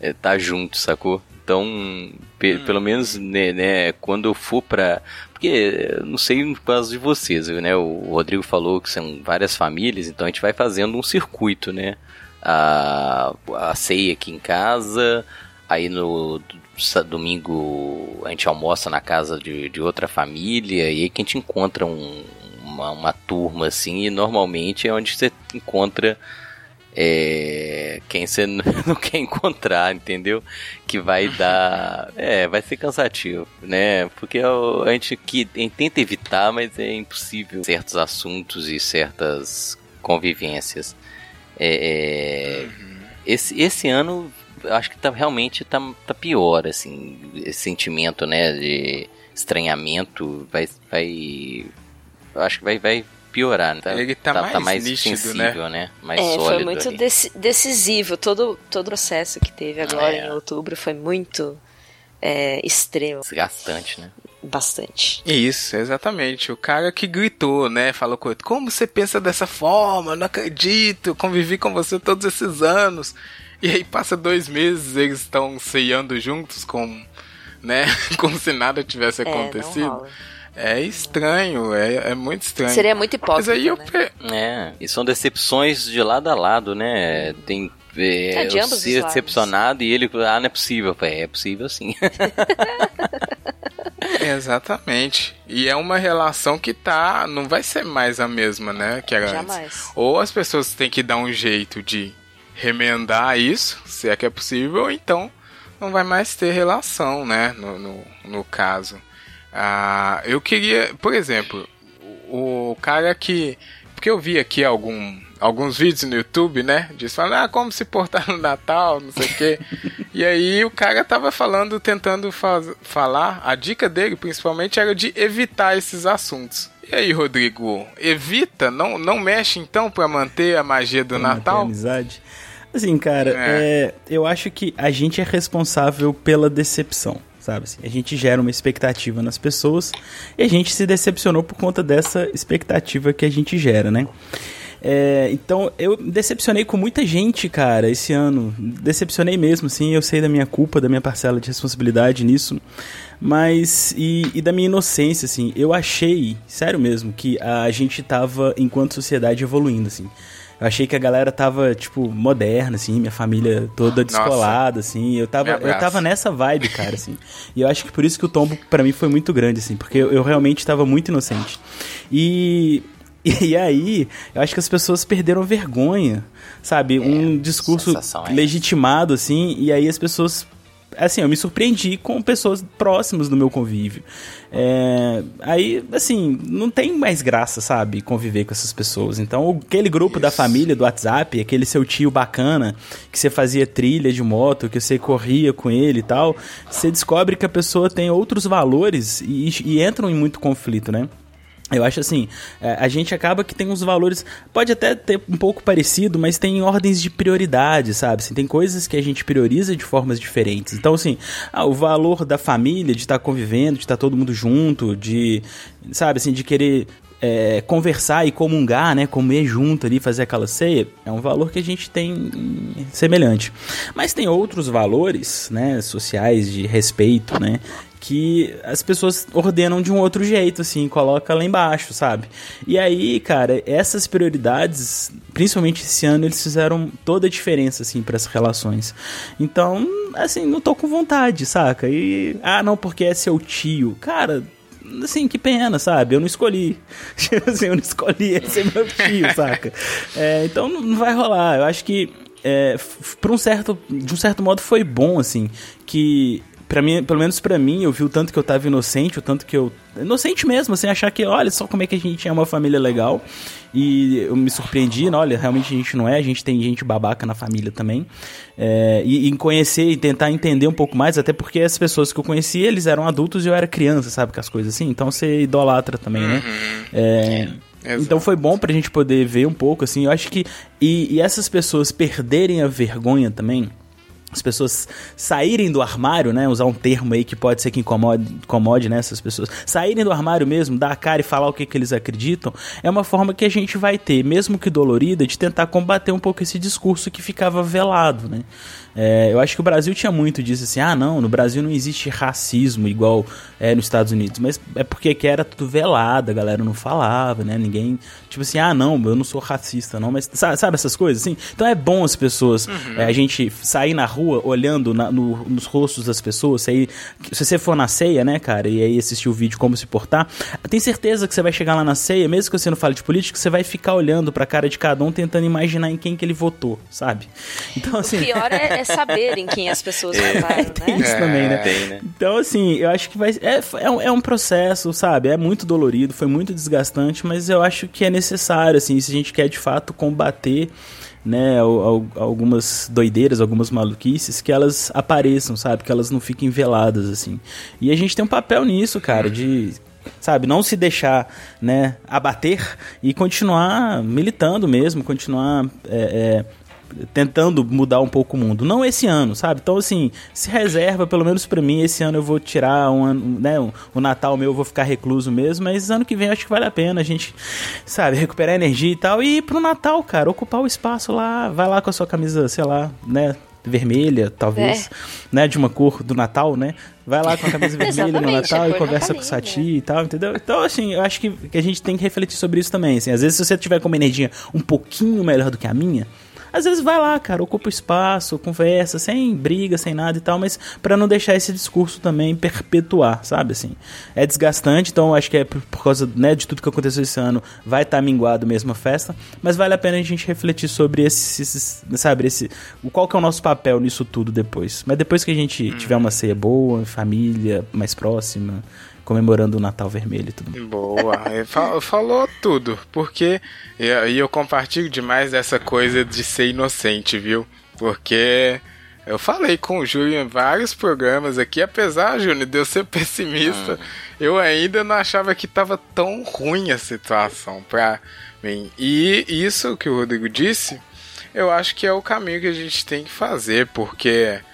é, tá junto, sacou? Então, pe- pelo menos, né, né, quando eu for pra. Porque não sei no caso de vocês, né? O Rodrigo falou que são várias famílias, então a gente vai fazendo um circuito, né? A, a ceia aqui em casa, aí no domingo a gente almoça na casa de, de outra família, e aí que a gente encontra um- uma, uma turma assim, e normalmente é onde você encontra é, quem você não [LAUGHS] quer encontrar, entendeu? Que vai dar. É, vai ser cansativo, né? Porque o- a gente, que, a gente tenta evitar, mas é impossível certos assuntos e certas convivências. É, é, esse, esse ano, acho que tá, realmente tá, tá pior, assim, esse sentimento, né, de estranhamento vai, vai eu acho que vai, vai piorar, né? Ele tá mais nítido, sensível, né? Mais É, sólido foi muito decisivo. Todo, todo o processo que teve agora É. em outubro foi muito é, extremo. Desgastante, né? Bastante. Isso, exatamente. O cara que gritou, né? Falou com ele, como você pensa dessa forma? Eu Não acredito, eu convivi com você todos esses anos. E aí passa dois meses, eles estão ceiando juntos com, né? [LAUGHS] Como se nada tivesse É, não acontecido. rola. É estranho, é, é muito estranho. Seria muito Mas hipócrita, aí eu né? É, e são decepções de lado a lado, né? Tem. É, É, de eu ser lados. decepcionado e ele, ah, não é possível. Falei, É possível sim. [LAUGHS] Exatamente. E é uma relação que tá. Não vai ser mais a mesma, né? Que era antes. Jamais. Ou as pessoas têm que dar um jeito de remendar isso, se é que é possível, ou então não vai mais ter relação, né? No, no, no caso. Ah, eu queria, por exemplo, o, cara que. Porque eu vi aqui algum, alguns vídeos no YouTube, né? Diz falando, ah, como se portar no Natal, não sei o quê. e aí o cara tava falando, tentando faz, falar, a dica dele principalmente era de evitar esses assuntos. E aí, Rodrigo, evita? Não, não mexe então pra manter a magia do Pra Natal? amizade. Assim, cara, É. é, eu acho que a gente é responsável pela decepção, sabe? Assim, a gente gera uma expectativa nas pessoas e a gente se decepcionou por conta dessa expectativa que a gente gera, né? É, então, eu decepcionei com muita gente, cara, esse ano. Decepcionei mesmo, sim. Eu sei da minha culpa, da minha parcela de responsabilidade nisso. Mas, e, e da minha inocência, assim. Eu achei, sério mesmo, que a gente tava, enquanto sociedade, evoluindo, assim. Eu achei que a galera tava, tipo, moderna, assim, minha família toda descolada, assim. Eu tava, eu tava nessa vibe, cara, assim. E eu acho que por isso que o tombo pra mim foi muito grande, assim, porque eu, eu realmente tava muito inocente. E. [LAUGHS] E aí, eu acho que as pessoas perderam vergonha, sabe? um discurso é legitimado, assim, e aí as pessoas. Assim, eu me surpreendi com pessoas próximas do meu convívio. É, aí, assim, não tem mais graça, sabe? Conviver com essas pessoas. Então, aquele grupo da família do WhatsApp, aquele seu tio bacana, que você fazia trilha de moto, que você corria com ele e tal, você descobre que a pessoa tem outros valores e, e entram em muito conflito, né? Eu acho assim, é, a gente acaba que tem uns valores, pode até ter um pouco parecido, mas tem ordens de prioridade, sabe? Assim, tem coisas que a gente prioriza de formas diferentes. Então, assim, ah, o valor da família, de estar convivendo, de estar todo mundo junto, de, sabe, assim, de querer é, conversar e comungar, né? Comer junto ali, fazer aquela ceia, é um valor que a gente tem hum, semelhante. Mas tem outros valores, né? Sociais, de respeito, né? que as pessoas ordenam de um outro jeito, assim, coloca lá embaixo, sabe? E aí, cara, essas prioridades, principalmente esse ano, eles fizeram toda a diferença, assim, para as relações. Então, assim, não tô com vontade, saca? E, ah, não, porque é seu tio. Cara, assim, que pena, sabe? Eu não escolhi. [LAUGHS] Tipo assim, eu não escolhi esse é meu tio, saca? É, então não vai rolar. Eu acho que, é, um certo, de um certo modo, foi bom, assim, que Pra mim, pelo menos pra mim, eu vi o tanto que eu tava inocente, o tanto que eu. Inocente mesmo, sem achar que, olha só como é que a gente é uma família legal. E eu me surpreendi, né? olha, realmente a gente não é, a gente tem gente babaca na família também. É, e, e conhecer e tentar entender um pouco mais, até porque as pessoas que eu conheci, eles eram adultos e eu era criança, sabe? Com as coisas assim. Então você idolatra também, né? É, Exato. então foi bom pra gente poder ver um pouco, assim. Eu acho que. E, e essas pessoas perderem a vergonha também. As pessoas saírem do armário, né? Usar um termo aí que pode ser que incomode, incomode né? Essas pessoas. Saírem do armário mesmo, dar a cara e falar o que, que eles acreditam, é uma forma que a gente vai ter, mesmo que dolorida, de tentar combater um pouco esse discurso que ficava velado, né? É, eu acho que o Brasil tinha muito disso, assim, ah, não, no Brasil não existe racismo igual é nos Estados Unidos, mas é porque que era tudo velado, a galera não falava, né, ninguém, tipo assim, ah, não, eu não sou racista, não, mas sabe, sabe essas coisas, assim? Então é bom as pessoas, é, a gente sair na rua olhando na- no- nos rostos das pessoas, sair, se você for na ceia, né, cara, e aí assistir o vídeo como se portar, tem certeza que você vai chegar lá na ceia, mesmo que você não fale de política, você vai ficar olhando pra cara de cada um, tentando imaginar em quem que ele votou, sabe? Então, assim... O pior é, é [LAUGHS] saber em quem as pessoas votaram, Tem né? isso também, né? Tem, né? Então, assim, eu acho que vai. É, é, um, é um processo, sabe? É muito dolorido, foi muito desgastante, mas eu acho que é necessário, assim, se a gente quer de fato combater. Né, al- al- algumas doideiras, algumas maluquices que elas apareçam, sabe? Que elas não fiquem veladas, assim. E a gente tem um papel nisso, cara, de sabe, não se deixar, né, abater e continuar militando mesmo, continuar é, é, tentando mudar um pouco o mundo. Não esse ano, sabe? Então, assim, se reserva, pelo menos pra mim, esse ano eu vou tirar um ano, né? um- O Natal meu eu vou ficar recluso mesmo, mas ano que vem acho que vale a pena a gente, sabe, recuperar energia e tal. E ir pro Natal, cara, ocupar o espaço lá, vai lá com a sua camisa, sei lá, né? Vermelha, talvez, né? De uma cor do Natal, né? Vai lá com a camisa [LAUGHS] vermelha no Natal e cor conversa com o. Sati e tal, entendeu? Então, assim, eu acho que, que a gente tem que refletir sobre isso também. Assim, às vezes, se você tiver com uma energia um pouquinho melhor do que a minha, às vezes vai lá, cara, ocupa o espaço, conversa, sem briga, sem nada e tal, mas pra não deixar esse discurso também perpetuar, sabe? Assim, é desgastante, então acho que é por, causa né, de tudo que aconteceu esse ano, vai estar minguado mesmo a festa, mas vale a pena a gente refletir sobre esse, esses, sabe, esse, qual que é o nosso papel nisso tudo depois. Mas depois que a gente tiver uma ceia boa, família mais próxima, comemorando o Natal Vermelho e tudo mais. Boa, falou tudo, porque e e eu compartilho demais dessa coisa de ser inocente, viu? Porque eu falei com o Júlio em vários programas aqui, apesar, Júnior, de eu ser pessimista, eu ainda não achava que tava tão ruim a situação pra mim. E isso que o Rodrigo disse, eu acho que é o caminho que a gente tem que fazer, porque ah,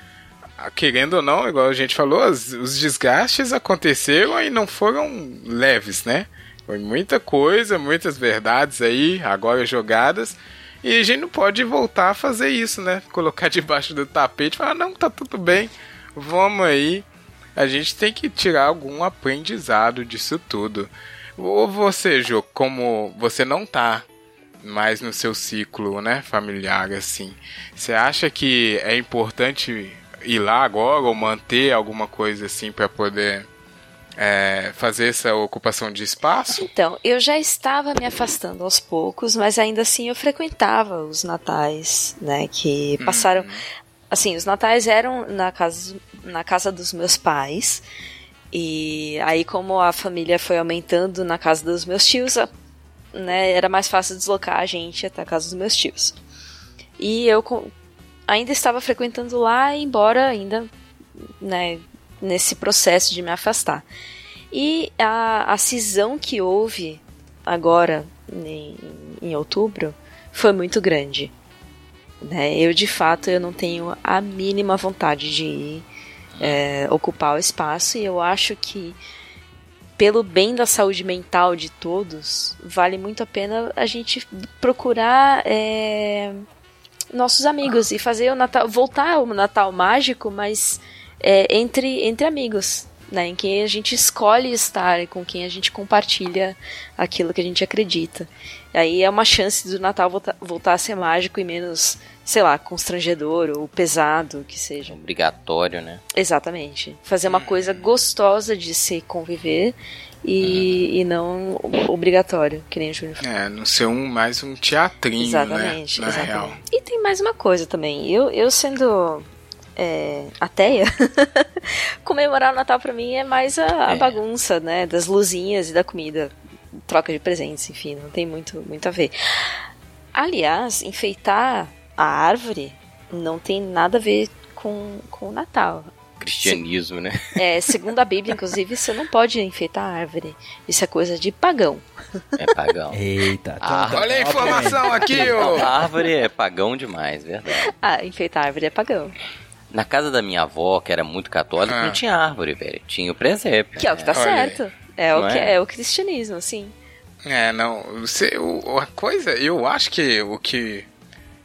querendo ou não, igual a gente falou, as- os desgastes aconteceram e não foram leves, né? Foi muita coisa, muitas verdades aí, agora jogadas. E a gente não pode voltar a fazer isso, né? [LAUGHS] Colocar debaixo do tapete e falar, não, tá tudo bem, vamos aí. A gente tem que tirar algum aprendizado disso tudo. Ou você, Jô, como você não tá mais no seu ciclo, né, familiar, assim, você acha que é importante ir lá agora ou manter alguma coisa assim para poder é, fazer essa ocupação de espaço? Então, eu já estava me afastando aos poucos, mas ainda assim eu frequentava os natais, né, que passaram... Assim, os natais eram na casa, na casa dos meus pais, e aí como a família foi aumentando na casa dos meus tios, né, era mais fácil deslocar a gente até a casa dos meus tios. E eu ainda estava frequentando lá, embora ainda, né, nesse processo de me afastar. E a, a cisão que houve agora, em, em outubro, foi muito grande. Né? Eu, de fato, eu não tenho a mínima vontade de ir é, ocupar o espaço e eu acho que pelo bem da saúde mental de todos, vale muito a pena a gente procurar é, nossos amigos e fazer o Natal, voltar ao Natal mágico, mas é, entre, entre amigos, né? Em quem a gente escolhe estar, com quem a gente compartilha aquilo que a gente acredita. E aí é uma chance do Natal voltar, voltar a ser mágico e menos, sei lá, constrangedor ou pesado que seja. Obrigatório, né? Exatamente. Fazer uma coisa gostosa de se conviver e, e não obrigatório, que nem o Júnior falou. É, não ser um mais um teatrinho, Exatamente, né? Na exatamente. real. E tem mais uma coisa também. Eu, eu sendo é, ateia, [LAUGHS] comemorar o Natal pra mim é mais a, a É. bagunça, né? Das luzinhas e da comida. Troca de presentes, enfim, não tem muito, muito a ver. Aliás, enfeitar a árvore não tem nada a ver com, com o Natal. Cristianismo, né? É, segundo a Bíblia, inclusive, você não pode enfeitar a árvore. Isso é coisa de pagão. É pagão. Eita, Ah, então- Olha a informação aqui, ô! A árvore é pagão demais, verdade. Ah, enfeitar a árvore é pagão. Na casa da minha avó, que era muito católica, Ah. não tinha árvore, velho. Tinha o presépio. Que é o que tá Olha aí. certo. É o que é? é? o cristianismo, sim. É, não. Você, o, a coisa, eu acho que o que,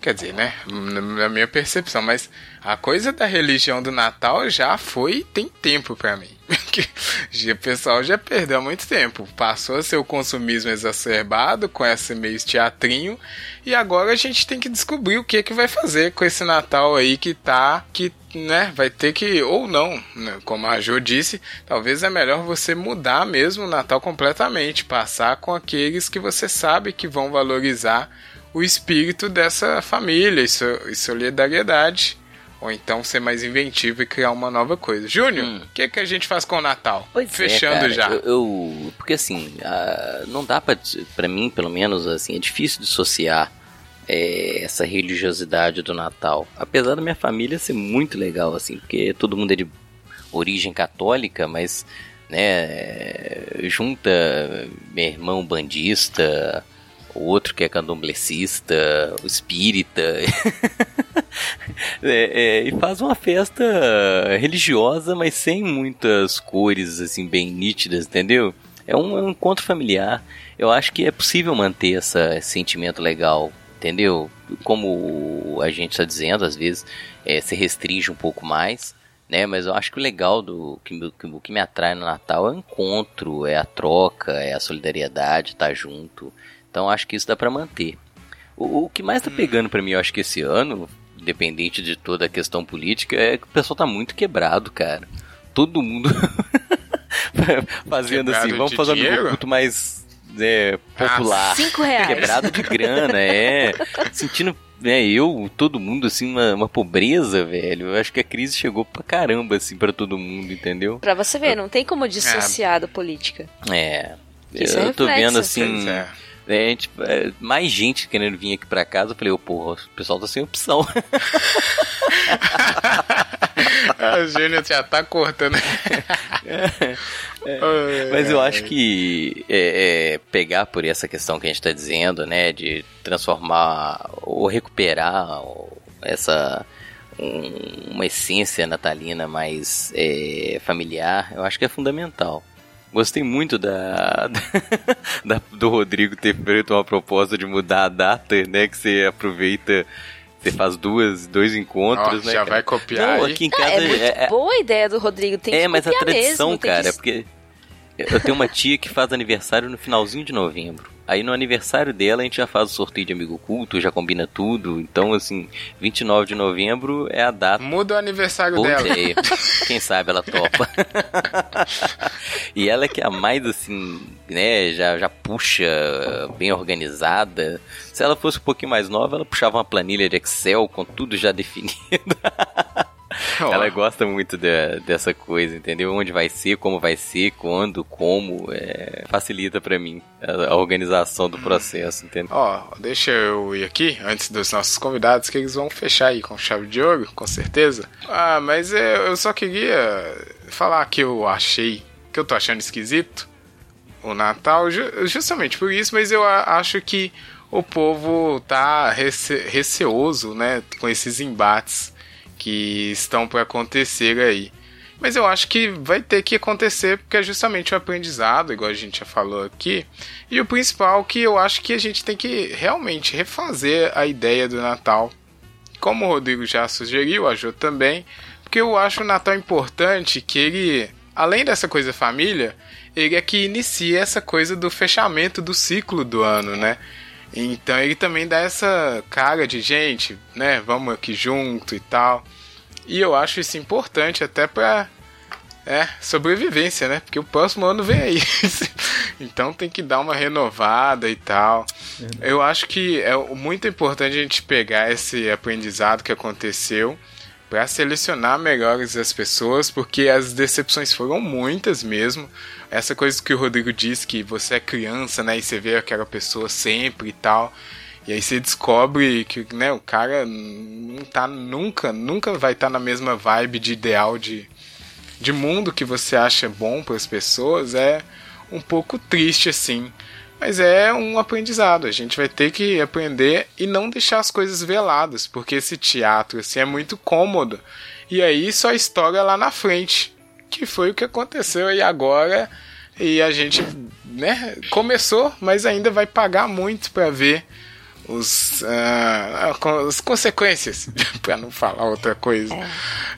Quer dizer, né? Na minha percepção, mas a coisa da religião do Natal já foi tem tempo para mim. [LAUGHS] o pessoal já perdeu há muito tempo. Passou a ser o consumismo exacerbado com esse meio teatrinho e agora a gente tem que descobrir o que é que vai fazer com esse Natal aí que tá que né, vai ter que ou não, né, como a Jo disse, talvez é melhor você mudar mesmo o Natal completamente, passar com aqueles que você sabe que vão valorizar o espírito dessa família e, solidariedade. Ou então ser mais inventivo e criar uma nova coisa. Júnior, o hum. que, que a gente faz com o Natal? Pois é, Fechando é, cara, já. Eu, eu, porque assim, uh, não dá pra, pra mim, pelo menos, assim, é difícil dissociar é, essa religiosidade do Natal. Apesar da minha família ser muito legal, assim, porque todo mundo é de origem católica, mas, né, junta meu irmão bandista, o outro que é candomblecista, o espírita. [LAUGHS] [LAUGHS] é, é, e faz uma festa religiosa, mas sem muitas cores assim bem nítidas, entendeu? É um, é um encontro familiar. Eu acho que é possível manter essa, esse sentimento legal, entendeu? Como a gente está dizendo, às vezes é, se restringe um pouco mais, né? Mas eu acho que o legal do que, que, que me atrai no Natal é o encontro, é a troca, é a solidariedade, estar tá junto. Então acho que isso dá para manter. O, o, que mais tá pegando para mim, eu acho que esse ano, independente de toda a questão política, é que o pessoal tá muito quebrado, cara. Todo mundo [LAUGHS] fazendo quebrado assim, vamos fazer um culto mais é, popular. Ah, cinco reais. Quebrado de grana, é. Sentindo né, eu, todo mundo, assim, uma, uma, pobreza, velho. Eu acho que a crise chegou pra caramba, assim, pra todo mundo, entendeu? Pra você ver, não tem como dissociar é. da política. É. Isso eu é tô vendo, assim... É é, gente, é, mais gente querendo vir aqui pra casa. Eu falei, oh, porra, o pessoal tá sem opção. [LAUGHS] o Júnior já tá cortando. [LAUGHS] É, é, mas eu acho que é, é, pegar por essa questão que a gente tá dizendo, né, de transformar ou recuperar essa um, uma essência natalina mais familiar, eu acho que é fundamental. Gostei muito da, [LAUGHS] da, do Rodrigo ter feito uma proposta de mudar a data, né? Que você aproveita você faz duas, dois encontros, oh, né? Já cara? vai copiar. Não, aqui em casa. é, muito é, boa a ideia do Rodrigo. Tem é, mas a tradição, mesmo, cara, que... é porque eu tenho uma tia que faz aniversário no finalzinho de novembro. Aí no aniversário dela a gente já faz o sorteio de amigo culto, já combina tudo. Então, assim, 29 de novembro é a data. Muda o aniversário Boa dela. Ideia. Quem sabe ela topa. [LAUGHS] e ela que é a mais, assim, né, já, já puxa bem organizada. Se ela fosse um pouquinho mais nova, ela puxava uma planilha de Excel com tudo já definido. [LAUGHS] [LAUGHS] Ela gosta muito de, dessa coisa, entendeu? Onde vai ser, como vai ser, quando, como. É, facilita para mim a, a, organização do processo, entendeu? Ó, deixa eu ir aqui, antes dos nossos convidados, que eles vão fechar aí com chave de ouro, com certeza. Ah, mas eu, eu só queria falar que eu achei, que eu tô achando esquisito o Natal, justamente por isso, mas eu acho que o povo tá rece receoso, né, com esses embates que estão para acontecer aí. Mas eu acho que vai ter que acontecer porque é justamente o aprendizado, igual a gente já falou aqui. E o principal que eu acho que a gente tem que realmente refazer a ideia do Natal. Como o Rodrigo já sugeriu, a Jo também, porque eu acho o Natal importante que ele, além dessa coisa família, ele é que inicia essa coisa do fechamento do ciclo do ano, né? Então ele também dá essa cara de gente, né? Vamos aqui junto e tal. E eu acho isso importante até pra é, sobrevivência, né? Porque o próximo ano vem aí. [LAUGHS] então tem que dar uma renovada e tal. Eu acho que é muito importante a gente pegar esse aprendizado que aconteceu para selecionar melhores as pessoas, porque as decepções foram muitas mesmo. Essa coisa que o Rodrigo disse que você é criança, né, e você vê aquela pessoa sempre e tal. E aí você descobre que, né, o cara não tá nunca, nunca vai estar tá na mesma vibe de ideal de de mundo que você acha bom para as pessoas, é um pouco triste assim. Mas é um aprendizado. A gente vai ter que aprender e não deixar as coisas veladas, porque esse teatro assim é muito cômodo. E aí só estoura lá na frente, que foi o que aconteceu aí agora. E a gente, né, começou, mas ainda vai pagar muito para ver os, com- as consequências, [LAUGHS] pra não falar outra coisa,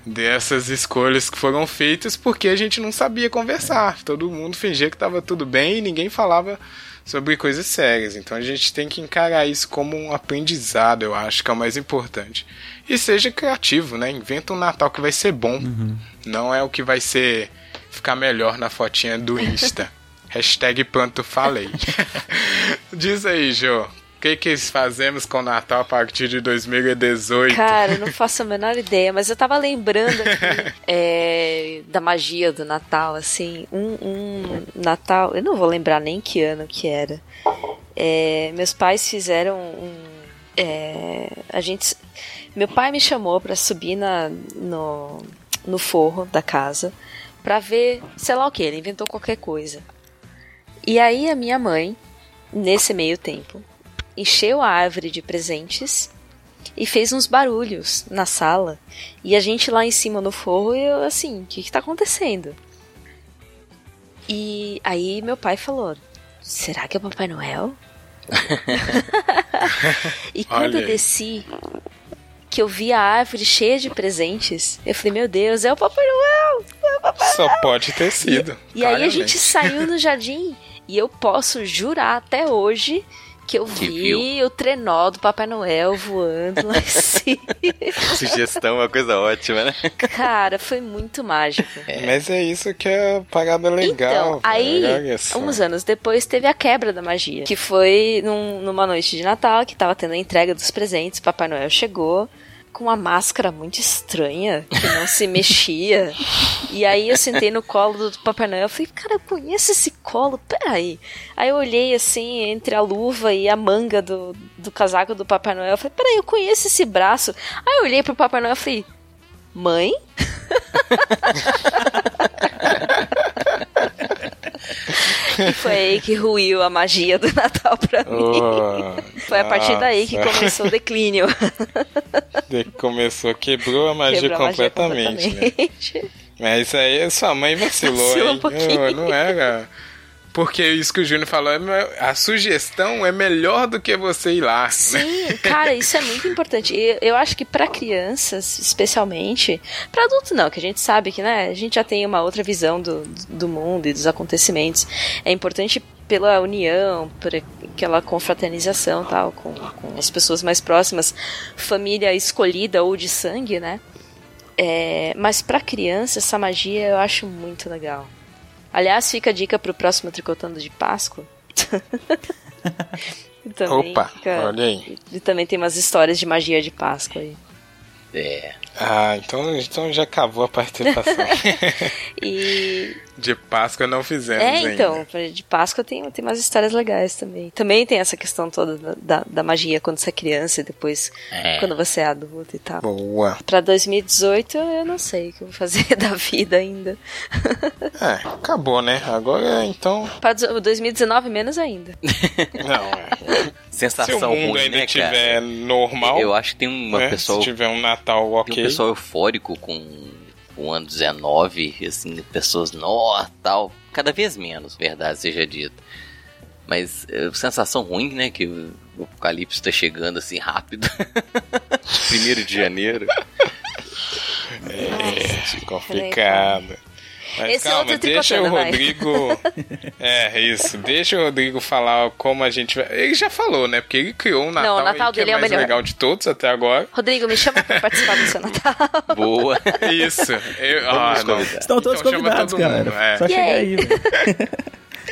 dessas escolhas que foram feitas porque a gente não sabia conversar. Todo mundo fingia que estava tudo bem e ninguém falava sobre coisas sérias. Então a gente tem que encarar isso como um aprendizado, eu acho que é o mais importante. E seja criativo, né? Inventa um Natal que vai ser bom. Não é o que vai ser ficar melhor na fotinha do Insta. [LAUGHS] Hashtag pronto falei. [LAUGHS] Diz aí, Jô. O que, que fazemos com o Natal a partir de 2018? Cara, eu não faço a menor ideia, mas eu tava lembrando aqui, [LAUGHS] é, da magia do Natal, assim. Um, um Natal, eu não vou lembrar nem que ano que era. É, meus pais fizeram um. é, a gente. Meu pai me chamou pra subir na, no, no forro da casa pra ver, sei lá o que, ele inventou qualquer coisa. E aí a minha mãe, nesse meio tempo, encheu a árvore de presentes e fez uns barulhos na sala. E a gente lá em cima no forro, e eu assim, o que que tá acontecendo? E aí meu pai falou: será que é o Papai Noel? [LAUGHS] e quando Olha eu desci, que eu vi a árvore cheia de presentes, eu falei: meu Deus, é o Papai Noel! É o Papai Só pode ter sido. e aí a gente saiu no [LAUGHS] jardim e eu posso jurar até hoje que eu Que vi o trenó do Papai Noel voando lá em cima. [LAUGHS] Sugestão é uma coisa ótima, né? Cara, foi muito mágico. Mas é isso que é parada legal. então, aí, só. uns anos depois, teve a quebra da magia. Que foi num- numa noite de Natal, que tava tendo a entrega dos presentes. Papai Noel chegou com uma máscara muito estranha, que não se mexia. E aí eu sentei no colo do Papai Noel e falei, cara, eu conheço esse colo, peraí. Aí eu olhei assim, entre a luva e a manga do, do casaco do Papai Noel, eu falei, peraí, eu conheço esse braço. Aí eu olhei pro Papai Noel e falei, mãe? [LAUGHS] E foi aí que ruiu a magia do Natal pra mim. Oh, Foi a partir daí que começou o declínio. De- Começou, quebrou a magia Quebrou a magia completamente, né? completamente. Mas aí sua mãe vacilou, Vacilou um hein? pouquinho. Não, não era. Porque isso que o Júnior falou, é a sugestão é melhor do que você ir lá. Sim, cara, isso é muito importante. E Eu acho que pra crianças, especialmente, pra adulto não, que a gente sabe que, né, a gente já tem uma outra visão do, do mundo e dos acontecimentos. É importante pela união, por aquela confraternização tal, com, com as pessoas mais próximas, família escolhida ou de sangue, né? É, mas pra criança, essa magia eu acho muito legal. Aliás, fica a dica pro próximo Tricotando de Páscoa. [LAUGHS] Também Opa, fica- olha aí. e também tem umas histórias de magia de Páscoa aí. É. Ah, então, então já acabou a participação. [LAUGHS] E. De Páscoa não fizemos É, ainda. então, de Páscoa tem, tem umas histórias legais também. Também tem essa questão toda da, da, da magia quando você é criança e depois É. quando você é adulto e tal. Boa. Pra 2018 eu não sei o que eu vou fazer [LAUGHS] da vida ainda. É, acabou, né? Agora, então... Pra 2019 menos ainda. [LAUGHS] Não, é. Se o Sensação mundo ruim, ainda né, tiver cara? normal, Eu acho que tem uma né? pessoa se tiver um Natal ok... um pessoal eufórico com o ano 19, assim, pessoas, nó, tal, cada vez menos, verdade seja dito. Mas é, sensação ruim, né, que o apocalipse tá chegando assim rápido. Primeiro de janeiro. É, complicado. Mas Esse é calma, outro deixa o vai. Rodrigo. [LAUGHS] é, isso. Deixa o Rodrigo falar como a gente vai. Ele já falou, né? Porque ele criou um Natal, Não, o Natal que dele é é o mais melhor. legal de todos até agora. Rodrigo, me chama pra participar do seu Natal. [LAUGHS] Boa. [LAUGHS] Isso. Eu, ah. Estão todos Então convidados, galera. é. Só chegar aí. velho.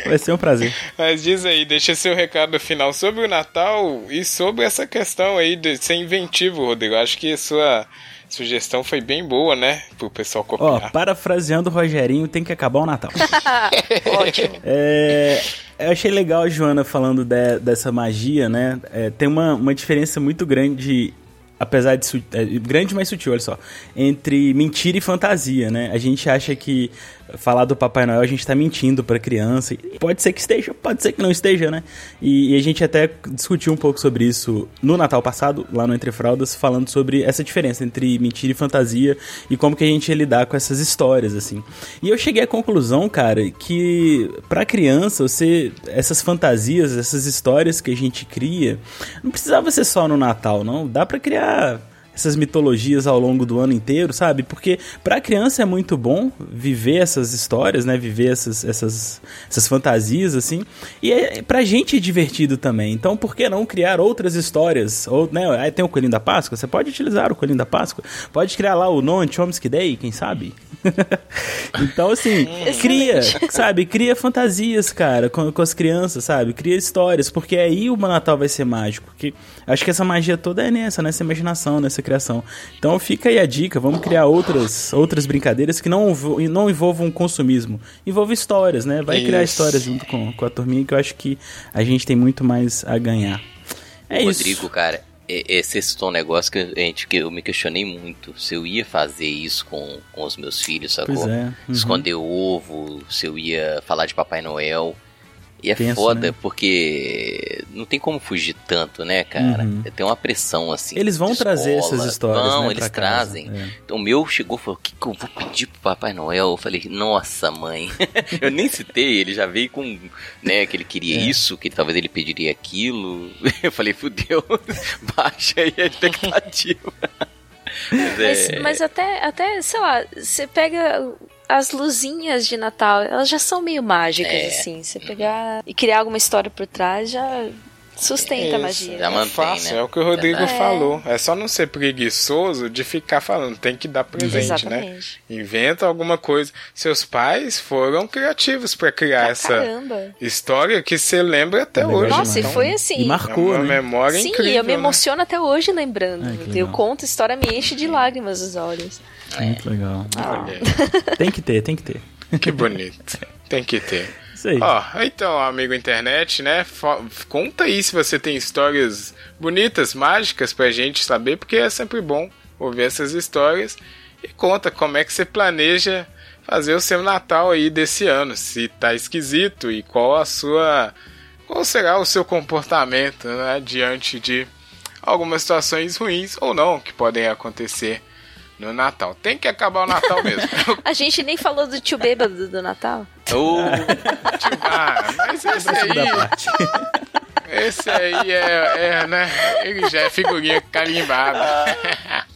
Vai ser um prazer. Mas diz aí, deixa seu recado final sobre o Natal e sobre essa questão aí de ser inventivo, Rodrigo. Acho que a sua sugestão foi bem boa, né? Pro pessoal Ó, copiar. parafraseando o Rogerinho, tem que acabar o Natal. [LAUGHS] Ótimo. É, eu achei legal a Joana falando de- dessa magia, né? É, tem uma, uma diferença muito grande apesar de é, grande, mas sutil, olha só, entre mentira e fantasia, né? A gente acha que falar do Papai Noel a gente tá mentindo pra criança. Pode ser que esteja, pode ser que não esteja, né? E, e a gente até discutiu um pouco sobre isso no Natal passado, lá no Entre Fraldas, falando sobre essa diferença entre mentira e fantasia e como que a gente lidar com essas histórias, assim. E eu cheguei à conclusão, cara, que pra criança, você essas fantasias, essas histórias que a gente cria, não precisava ser só no Natal, não. Dá pra criar essas mitologias ao longo do ano inteiro, sabe? Porque pra criança é muito bom viver essas histórias, né? Viver essas, essas, essas fantasias, assim. E é, pra gente é divertido também. Então, por que não criar outras histórias? Ou, né? Aí tem o Coelhinho da Páscoa, você pode utilizar o Coelhinho da Páscoa. Pode criar lá o Noam Chomsky Day, quem sabe? [LAUGHS] então, assim, cria, sabe? Cria fantasias, cara, com, com as crianças, sabe? Cria histórias, porque aí o Natal vai ser mágico. Porque acho que essa magia toda é nessa, nessa imaginação, nessa criação. Então fica aí a dica, vamos criar outras, outras brincadeiras que não, não envolvam consumismo. Envolvam histórias, né? Vai criar Isso. histórias junto com, com a turminha que eu acho que a gente tem muito mais a ganhar. É Rodrigo, isso. cara, é- é, você citou um negócio que, a gente, que eu me questionei muito. Se eu ia fazer isso com, com os meus filhos, sacou? Pois é. uhum. Esconder ovo, se eu ia falar de Papai Noel. E é Tenso, foda, né? porque não tem como fugir tanto, né, cara? Uhum. Tem uma pressão assim. Eles vão trazer essas histórias, Não, né, eles trazem. É. Então o meu chegou e falou: O que, que eu vou pedir pro Papai Noel? Eu falei: Nossa, mãe. [LAUGHS] eu nem citei, ele já veio com, né, que ele queria É. isso, que talvez ele pediria aquilo. [LAUGHS] Eu falei: Fudeu, [LAUGHS] baixa aí a expectativa. Mas, Mas, é, mas até, até, sei lá, você pega as luzinhas de Natal, elas já são meio mágicas, É. assim. Você pegar e criar alguma história por trás já sustenta a magia. Já É mantém, fácil, né? é o que o Rodrigo É. falou. É só não ser preguiçoso de ficar falando, tem que dar presente, né? Exatamente. Inventa alguma coisa. Seus pais foram criativos pra criar Pra essa caramba. história que você lembra até É hoje. Nossa, e Então, foi assim. E é marcou, uma né? memória Sim, incrível. eu me né? emociono até hoje lembrando. Que eu conto, a história me enche de lágrimas os olhos. Muito legal. Aí, Tem que ter, tem que ter. que bonito. Tem que ter. Isso aí. Ó, então, amigo internet, né? Conta aí se você tem histórias bonitas, mágicas pra gente saber, porque é sempre bom ouvir essas histórias. E conta como é que você planeja fazer o seu Natal aí desse ano, se tá esquisito e qual a sua. qual será o seu comportamento, né? Diante de algumas situações ruins ou não que podem acontecer no Natal. Tem que acabar o Natal mesmo. [LAUGHS] A gente nem falou do tio bêbado do Natal. Ô, ah, mas esse aí. [LAUGHS] Esse aí é, é, né? Ele já é figurinha carimbada.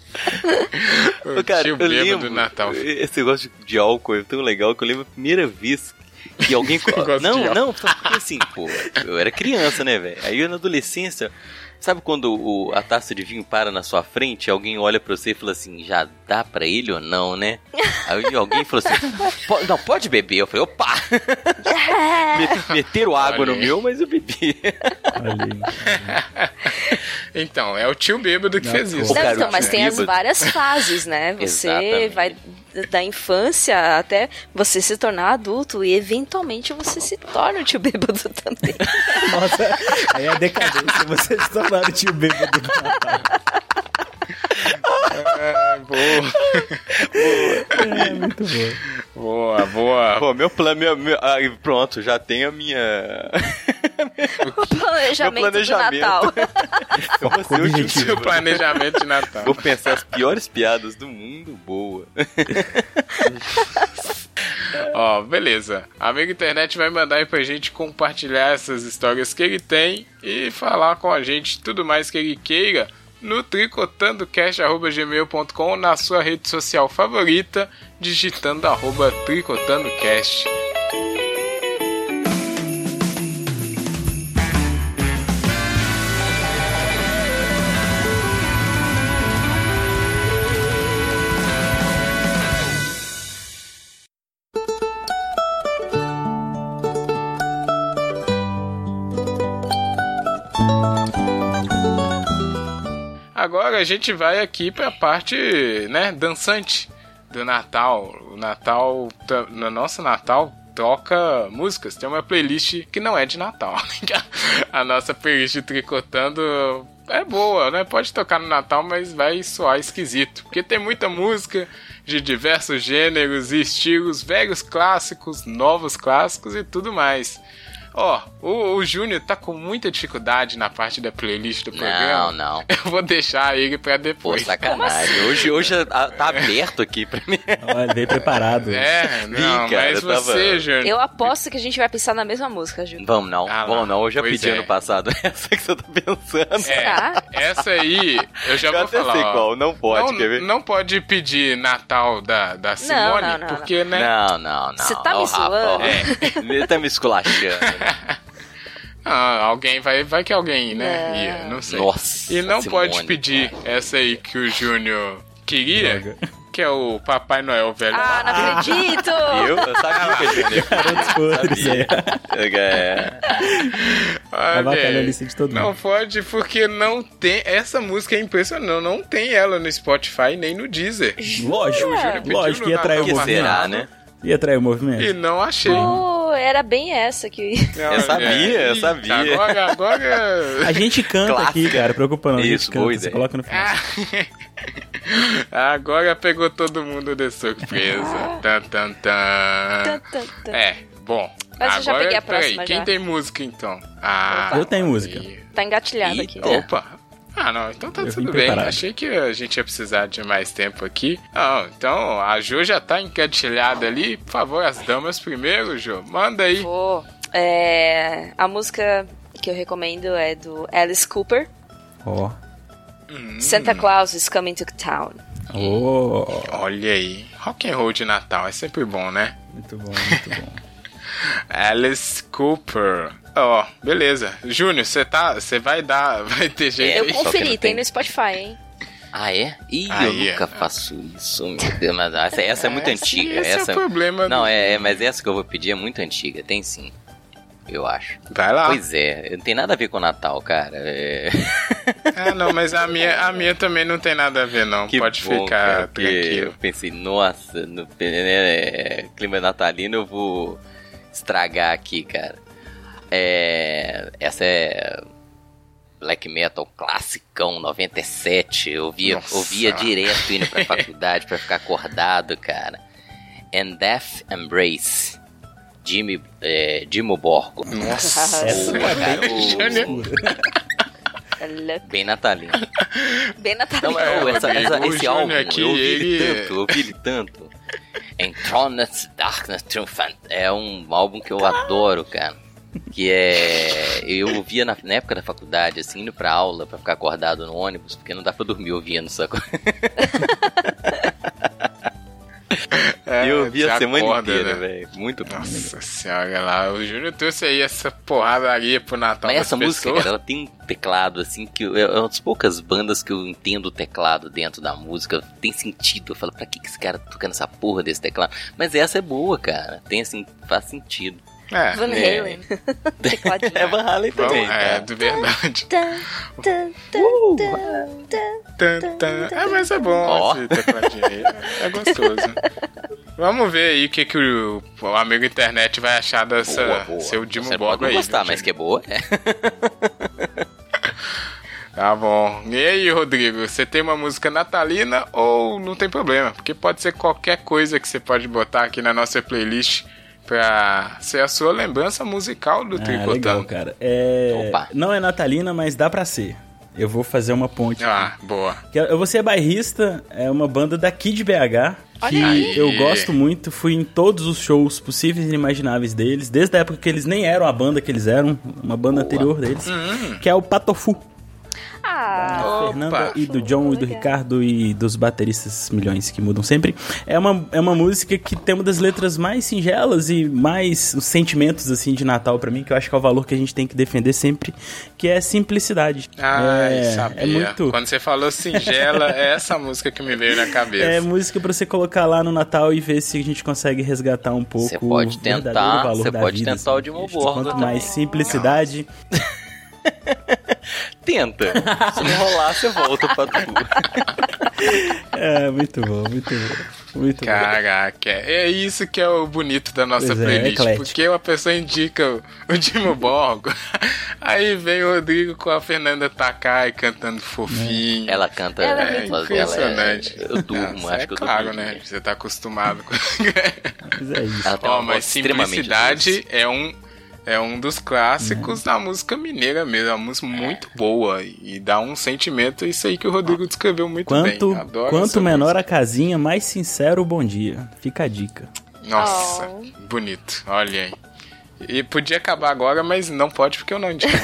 [LAUGHS] o cara, tio eu bêbado lembro, do Natal. Esse negócio de, álcool é tão legal que eu lembro a primeira vez que alguém... não, não, porque assim, pô, eu era criança, né, velho? Aí eu na adolescência... Sabe quando o- a taça de vinho para na sua frente e alguém olha pra você e fala assim, já dá pra ele ou não, né? Aí alguém falou assim, "Po- não, pode beber. Eu falei, opa! [LAUGHS] Met- Meteram água Olha no aí. meu, mas eu bebi. Então, é o tio bêbado que Não, fez isso. Não, cara, então, mas tem as várias fases, né? [LAUGHS] Você Exatamente. vai da infância até você se tornar adulto e eventualmente você se torna o tio bêbado [LAUGHS] também. Nossa, aí é decadência. Você se tornar o tio bêbado. [LAUGHS] É, boa, É, muito bom. Boa, boa. Pô, meu plano... Meu, meu- ah, pronto, já tenho a minha... [LAUGHS] O planejamento, Meu planejamento. do Natal. Eu vou ser o. Seu planejamento de Natal. Vou pensar as piores piadas do mundo, boa. Ó, beleza. Amigo internet vai mandar aí pra gente compartilhar essas histórias que ele tem e falar com a gente tudo mais que ele queira no tricotandocast.gmail.com na sua rede social favorita, digitando arroba tricotandocast. Agora a gente vai aqui pra parte, né, dançante do Natal. O Natal, no nosso Natal, troca músicas. Tem uma playlist que não é de Natal. [LAUGHS] a nossa playlist Tricotando é boa, né? Pode tocar no Natal, mas vai soar esquisito. Porque tem muita música de diversos gêneros e estilos, velhos clássicos, novos clássicos e tudo mais. Ó, o, o Júnior tá com muita dificuldade na parte da playlist do Não, programa. não. [LAUGHS] Eu vou deixar ele pra Pô, depois. sacanagem. Hoje, hoje tá [LAUGHS] aberto aqui pra mim. Olha, veio preparado. É, não, cara, mas eu tava- você, Júnior. Eu aposto que a gente vai pensar na mesma música, Ju. Vamos não, Ah vamos não. Eu já pedi é. ano passado [LAUGHS] essa que você tá pensando. É, Tá? essa aí, eu já Eu vou até falar. sei ó. qual, não pode, não, quer ver? não pode pedir Natal da, da Simone, não, não, porque, né? Não, não, não. Você tá me zoando? ó. Ele tá me esculachando. [LAUGHS] Ah, alguém vai, vai que alguém, né? Não. Ia, não sei. Nossa, E não Simone, pode pedir essa aí que o Júnior queria, Droga. [LAUGHS] que é o Papai Noel velho. Ah, não acredito! [LAUGHS] Eu, eu sabia que é. É. Olha, Avacalha a lista de todo Não mundo. pode porque não tem. Essa música é impressionante. Não tem ela no Spotify nem no Deezer. Lógico, pediu lógico, no ia atrair o que será, né? Ia atrair o movimento. E não achei. Pô, era bem essa que Olha, [LAUGHS] sabia, eu sabia. Agora, agora. A gente canta aqui, Clássica. cara, preocupa não. A gente Isso, canta, boa você ideia. coloca no final. [LAUGHS] Agora pegou todo mundo de surpresa. Tan, tan, tan. Tan, tan, tan. É, bom. Mas eu já agora, peguei a peraí, próxima quem já. tem música então? Ah, Eu tenho música. tá engatilhado aqui. Eita. Opa! Ah, não, então tá Eu tudo bem. Achei que a gente ia precisar de mais tempo aqui. Não, então a Jo já tá engatilhada ali. Por favor, as damas primeiro, Jo. Manda aí. Vou. É, a música que eu recomendo é do Alice Cooper. Ó. Hum. Santa Claus is Coming to Town. Ó. Olha aí. Rock and roll de Natal é sempre bom, né? Muito bom, muito bom. [LAUGHS] Alice Cooper. Ó, beleza. Júnior, você tá. Você vai dar. [LAUGHS] Vai ter jeito É, Eu conferi, tem tem. no Spotify, hein? Ah, é? Ih, Aí, eu nunca é. faço isso, meu Deus. Mas essa, [LAUGHS] essa é muito antiga. esse é o essa... problema Não, do- é, é, mas essa que eu vou pedir é muito antiga. Tem sim. Eu acho. Vai lá. Pois é, não tem nada a ver com o Natal, cara. É... Ah, não, mas a minha, a minha também não tem nada a ver, não. Que Pode bom, ficar cara, porque tranquilo. Eu pensei, nossa, no né, clima natalino eu vou estragar aqui, cara. É, essa é black metal classicão 97. Eu via, Nossa. ouvia direto indo pra faculdade pra ficar acordado, cara. And Death Embrace. Jimmy, é, Jimmo Borgo. Nossa, Essa Boa, cara, Júnior. o- bem natalino. Bem Não, natalino. mas, É, ô, essa- essa- esse Júnior álbum, aqui, eu ouvi ele ele- tanto, eu ouvi ele tanto. Enthroned Darkness Triumphant é um álbum que eu adoro, cara. Que é. Eu ouvia na, na época da faculdade, assim, indo pra aula, pra ficar acordado no ônibus, porque não dá pra dormir ouvindo, sacou? [LAUGHS] É, eu ouvia você a semana acorda, inteira, né? velho. Muito bom. Nossa senhora, lá, o Júnior trouxe aí essa porradaria pro Natal Mas essa música, pessoas. cara, ela tem um teclado, assim, que eu- é uma das poucas bandas que eu entendo o teclado dentro da música. Tem sentido. Eu falo, pra que, que esse cara tá tocando essa porra desse teclado? Mas essa é boa, cara. Tem, assim, faz sentido. É, Van É. Halen. [LAUGHS] Tecladinho. É Van Halen bom, também, é, cara. de verdade. Tan. É, mas é bom Ó. esse tecladinho aí. É gostoso. Vamos ver aí o que, que o, o amigo internet vai achar dessa Boa, boa. seu Dimo não aí. gostar, mas que é boa, é. [LAUGHS] Tá bom. E aí, Rodrigo, você tem uma música natalina ou não tem problema? Porque pode ser qualquer coisa que você pode botar aqui na nossa playlist pra ser a sua lembrança musical do Ah, Tricotando. legal, cara. É... Opa. Não é natalina, mas dá pra ser. Eu vou fazer uma ponte. aqui. Ah, boa. Que Eu vou ser bairrista, é uma banda daqui de BH. Que aí. eu gosto muito, fui em todos os shows possíveis e inimagináveis deles, desde a época que eles nem eram a banda que eles eram, uma banda anterior deles, que é o Patofu. Ah, da Opa. Fernanda e do John e do Ricardo e dos bateristas milhões que mudam sempre. É uma, é uma música que tem uma das letras mais singelas e mais os sentimentos assim de Natal pra mim, que eu acho que é o valor que a gente tem que defender sempre, que é simplicidade. Ai, é, sabia. é muito Quando você falou singela, [LAUGHS] é essa música que me veio na cabeça. é música pra você colocar lá no Natal e ver se a gente consegue resgatar um pouco Você pode o tentar, valor você da pode vida, tentar o assim. de Acho que Borgo Quanto também. mais simplicidade, Tenta. Se não rolar, você volta pra tu. [LAUGHS] É, muito bom, muito bom. Muito bom. Caraca, é isso que é o bonito da nossa Pois é, playlist. eclético. porque uma pessoa indica o, Dimo Borgo, [LAUGHS] aí vem o Rodrigo com a Fernanda Takai cantando fofinho. Ela canta. Ela é É muito ela impressionante. eu durmo, acho é que eu claro, durmo. né? Você tá acostumado com. [LAUGHS] Mas é isso. Ela tem mas simplicidade é um, é um dos clássicos da música mineira mesmo. É uma música muito boa e dá um sentimento. Isso aí que o Rodrigo descreveu muito Quanto, bem. Adoro quanto menor música. a casinha, mais sincero o bom dia. Fica a dica. Nossa, Oh. bonito. Olha aí. E podia acabar agora, mas não pode porque eu não indico. [LAUGHS]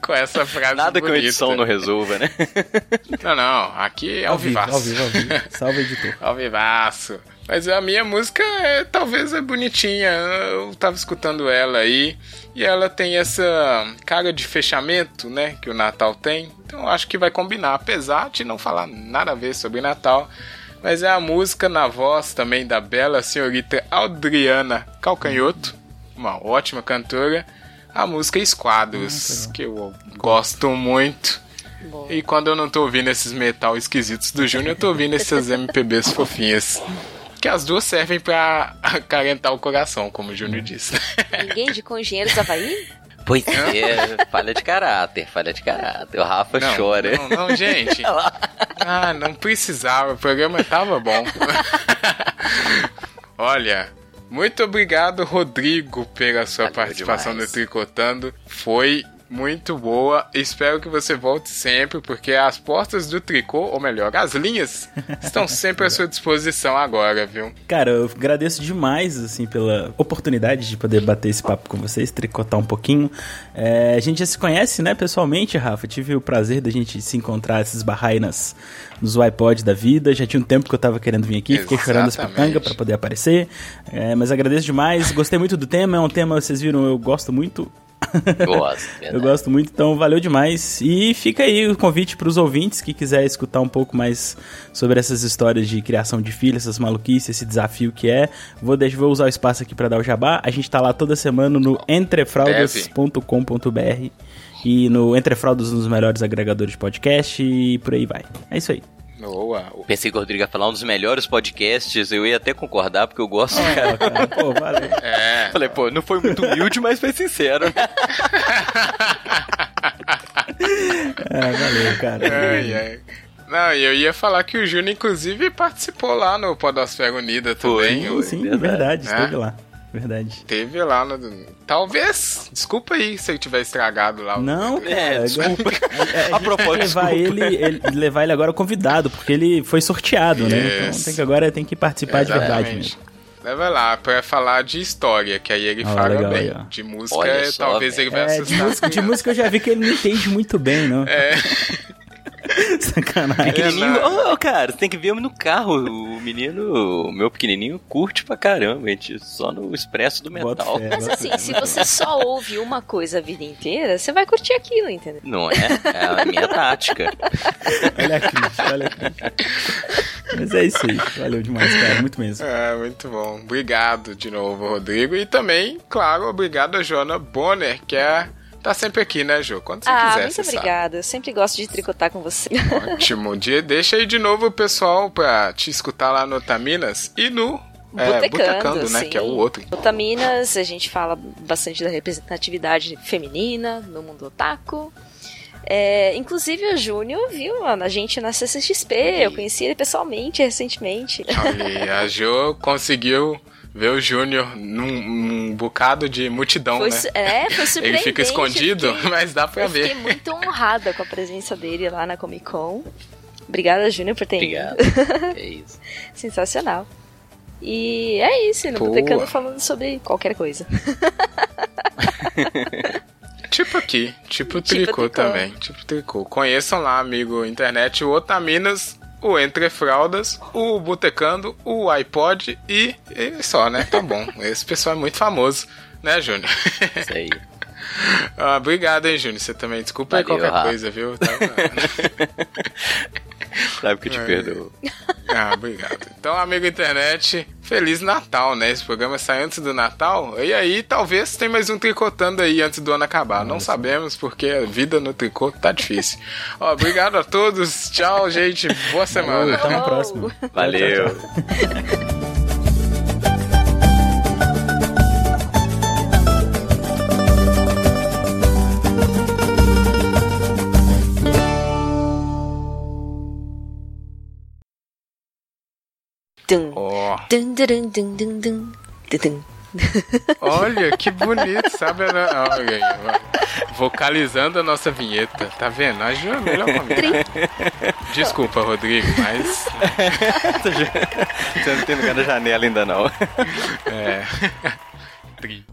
Com essa frase Nada que a bonita. edição não resolva, né? Não, não. Aqui é ao vivo, vivaço. ao vivo, ao vivo. Salve, editor. [LAUGHS] Ao vivaço. Mas a minha música é, talvez é bonitinha. Eu tava escutando ela aí. E ela tem essa cara de fechamento, né? Que o Natal tem. Então eu acho que vai combinar. Apesar de não falar nada a ver sobre Natal. Mas é a música na voz também da bela senhorita Adriana Calcanhoto. Uma ótima cantora. A música Esquadros. que eu gosto muito. Bom. E quando eu não tô ouvindo esses metal esquisitos do Júnior, eu tô ouvindo essas MPBs fofinhas. Que as duas servem pra [LAUGHS] acalentar o coração, como o Júnior disse. Ninguém indicou Engenheiros do Havaí? Pois é, falha de caráter, falha de caráter. O Rafa Não, chora. Não, não, gente. [LAUGHS] Ah, não precisava. O programa tava bom. [LAUGHS] Olha, muito obrigado, Rodrigo, pela sua Valeu participação demais. no Tricotando. Foi muito boa. Espero que você volte sempre, porque as portas do tricô, ou melhor, as linhas, estão sempre à sua disposição agora, viu? Cara, eu agradeço demais, assim, pela oportunidade de poder bater esse papo com vocês, tricotar um pouquinho. É, a gente já se conhece, né, pessoalmente, Rafa. Tive o prazer da gente se encontrar, se esbarrar aí nas, nos iPod da vida. Já tinha um tempo que eu tava querendo vir aqui, fiquei chorando as Exatamente. pitangas pra poder aparecer. É, mas agradeço demais, gostei muito do tema, é um tema, vocês viram, eu gosto muito. [LAUGHS] Gosto, Eu gosto muito, então valeu demais. E fica aí o convite para os ouvintes que quiser escutar um pouco mais sobre essas histórias de criação de filhos, essas maluquices, esse desafio que é. Vou, deixar, vou usar o espaço aqui para dar o jabá. A gente tá lá toda semana no entrefraldas.com.br e no Entrefraldas nos melhores agregadores de podcast e por aí vai. É isso aí. Boa. Pensei que o Rodrigo ia falar um dos melhores podcasts, eu ia até concordar, porque eu gosto, Ó, cara. cara, [LAUGHS] pô, valeu. É. Falei, pô, não foi muito humilde, mas foi sincero. É, valeu, cara. Ai, ai. Não, e eu ia falar que o Júnior, inclusive, participou lá no Podosfera Unida também. Foi. Sim, verdade. verdade, É. esteve lá. Verdade. Teve lá no. Talvez. Desculpa aí se eu tiver estragado lá. Não. É, desculpa. [LAUGHS] É, A a propósito, tem que levar ele, ele- levar ele agora convidado, porque ele foi sorteado, né? Então tem que agora tem que participar de verdade Exatamente. mesmo. Leva lá pra falar de história, que aí ele Ah, fala legal bem. ó. de música, Olha talvez ele vai É, de assustar. música, de música eu já vi que ele não entende muito bem, não. É, [LAUGHS] Sacanagem. Pequenininho, não. ô cara, você tem que ver no carro. O menino, o meu pequenininho, curte pra caramba, gente. Só no expresso do metal. fé, Mas assim, se você só ouve uma coisa a vida inteira, você vai curtir aquilo, entendeu? Não é? É a minha tática. Olha a crítica, olha a crítica. Mas é isso aí. Valeu demais, cara. Muito mesmo. é, muito bom. Obrigado de novo, Rodrigo. E também, claro, obrigado a Joana Bonner, que é. Tá sempre aqui, né, Jô? Quando você ah, quiser, muito obrigada. Eu sempre gosto de tricotar com você. [LAUGHS] Ótimo dia. Deixa aí de novo o pessoal pra te escutar lá no Taminas e no é, Botecando, Botecando, né? sim. Que é o outro. Otaminas, a gente fala bastante da representatividade feminina no mundo otaku. É, inclusive o Júnior viu a gente na CCXP, eu conheci ele pessoalmente recentemente. Olha, a Jo conseguiu ver o Júnior num, num bocado de multidão, Foi, né? é, foi [LAUGHS] Ele surpreendente. fica escondido, fiquei- mas dá pra Eu fiquei ver. muito honrada com a presença dele lá na Comic Con. Obrigada, Júnior, por ter Obrigado. ido. É isso. [LAUGHS] Sensacional. E é isso, no. Botecando falando sobre qualquer coisa. [LAUGHS] Tipo aqui, tipo, Tipo tricô tricô. também, tipo tricô. Conheçam lá, amigo internet, o Otaminas, o Entre Fraldas, o Botecando, o iPod e, e só, né? Tá bom. [LAUGHS] Esse pessoal é muito famoso, né, Júnior? Isso aí. [LAUGHS] Ah, obrigado, hein, Júnior. Você também. Desculpa aí Valeu, qualquer Rafa. coisa, viu? Tava- [LAUGHS] [LAUGHS] Sabe que eu te É. perdoo. [LAUGHS] Ah, obrigado. Então, amigo internet, Feliz Natal, né? Esse programa sai antes do Natal. E aí, talvez tem mais um tricotando aí antes do ano acabar. Não sabemos, porque a vida no tricô tá difícil. Ó, obrigado a todos. Tchau, gente. Boa semana. Até a próxima. Valeu. Tchau, tchau. [LAUGHS] Tum. Ó, Dun, dun, dun, dun, dun, dun, dun. olha que [LAUGHS] bonito, sabe? Vocalizando a nossa vinheta. Tá vendo? A Ju é melhor comigo. Desculpa, Rodrigo, mas. [LAUGHS] Você não tem lugar na janela ainda não. É. [LAUGHS] Tri.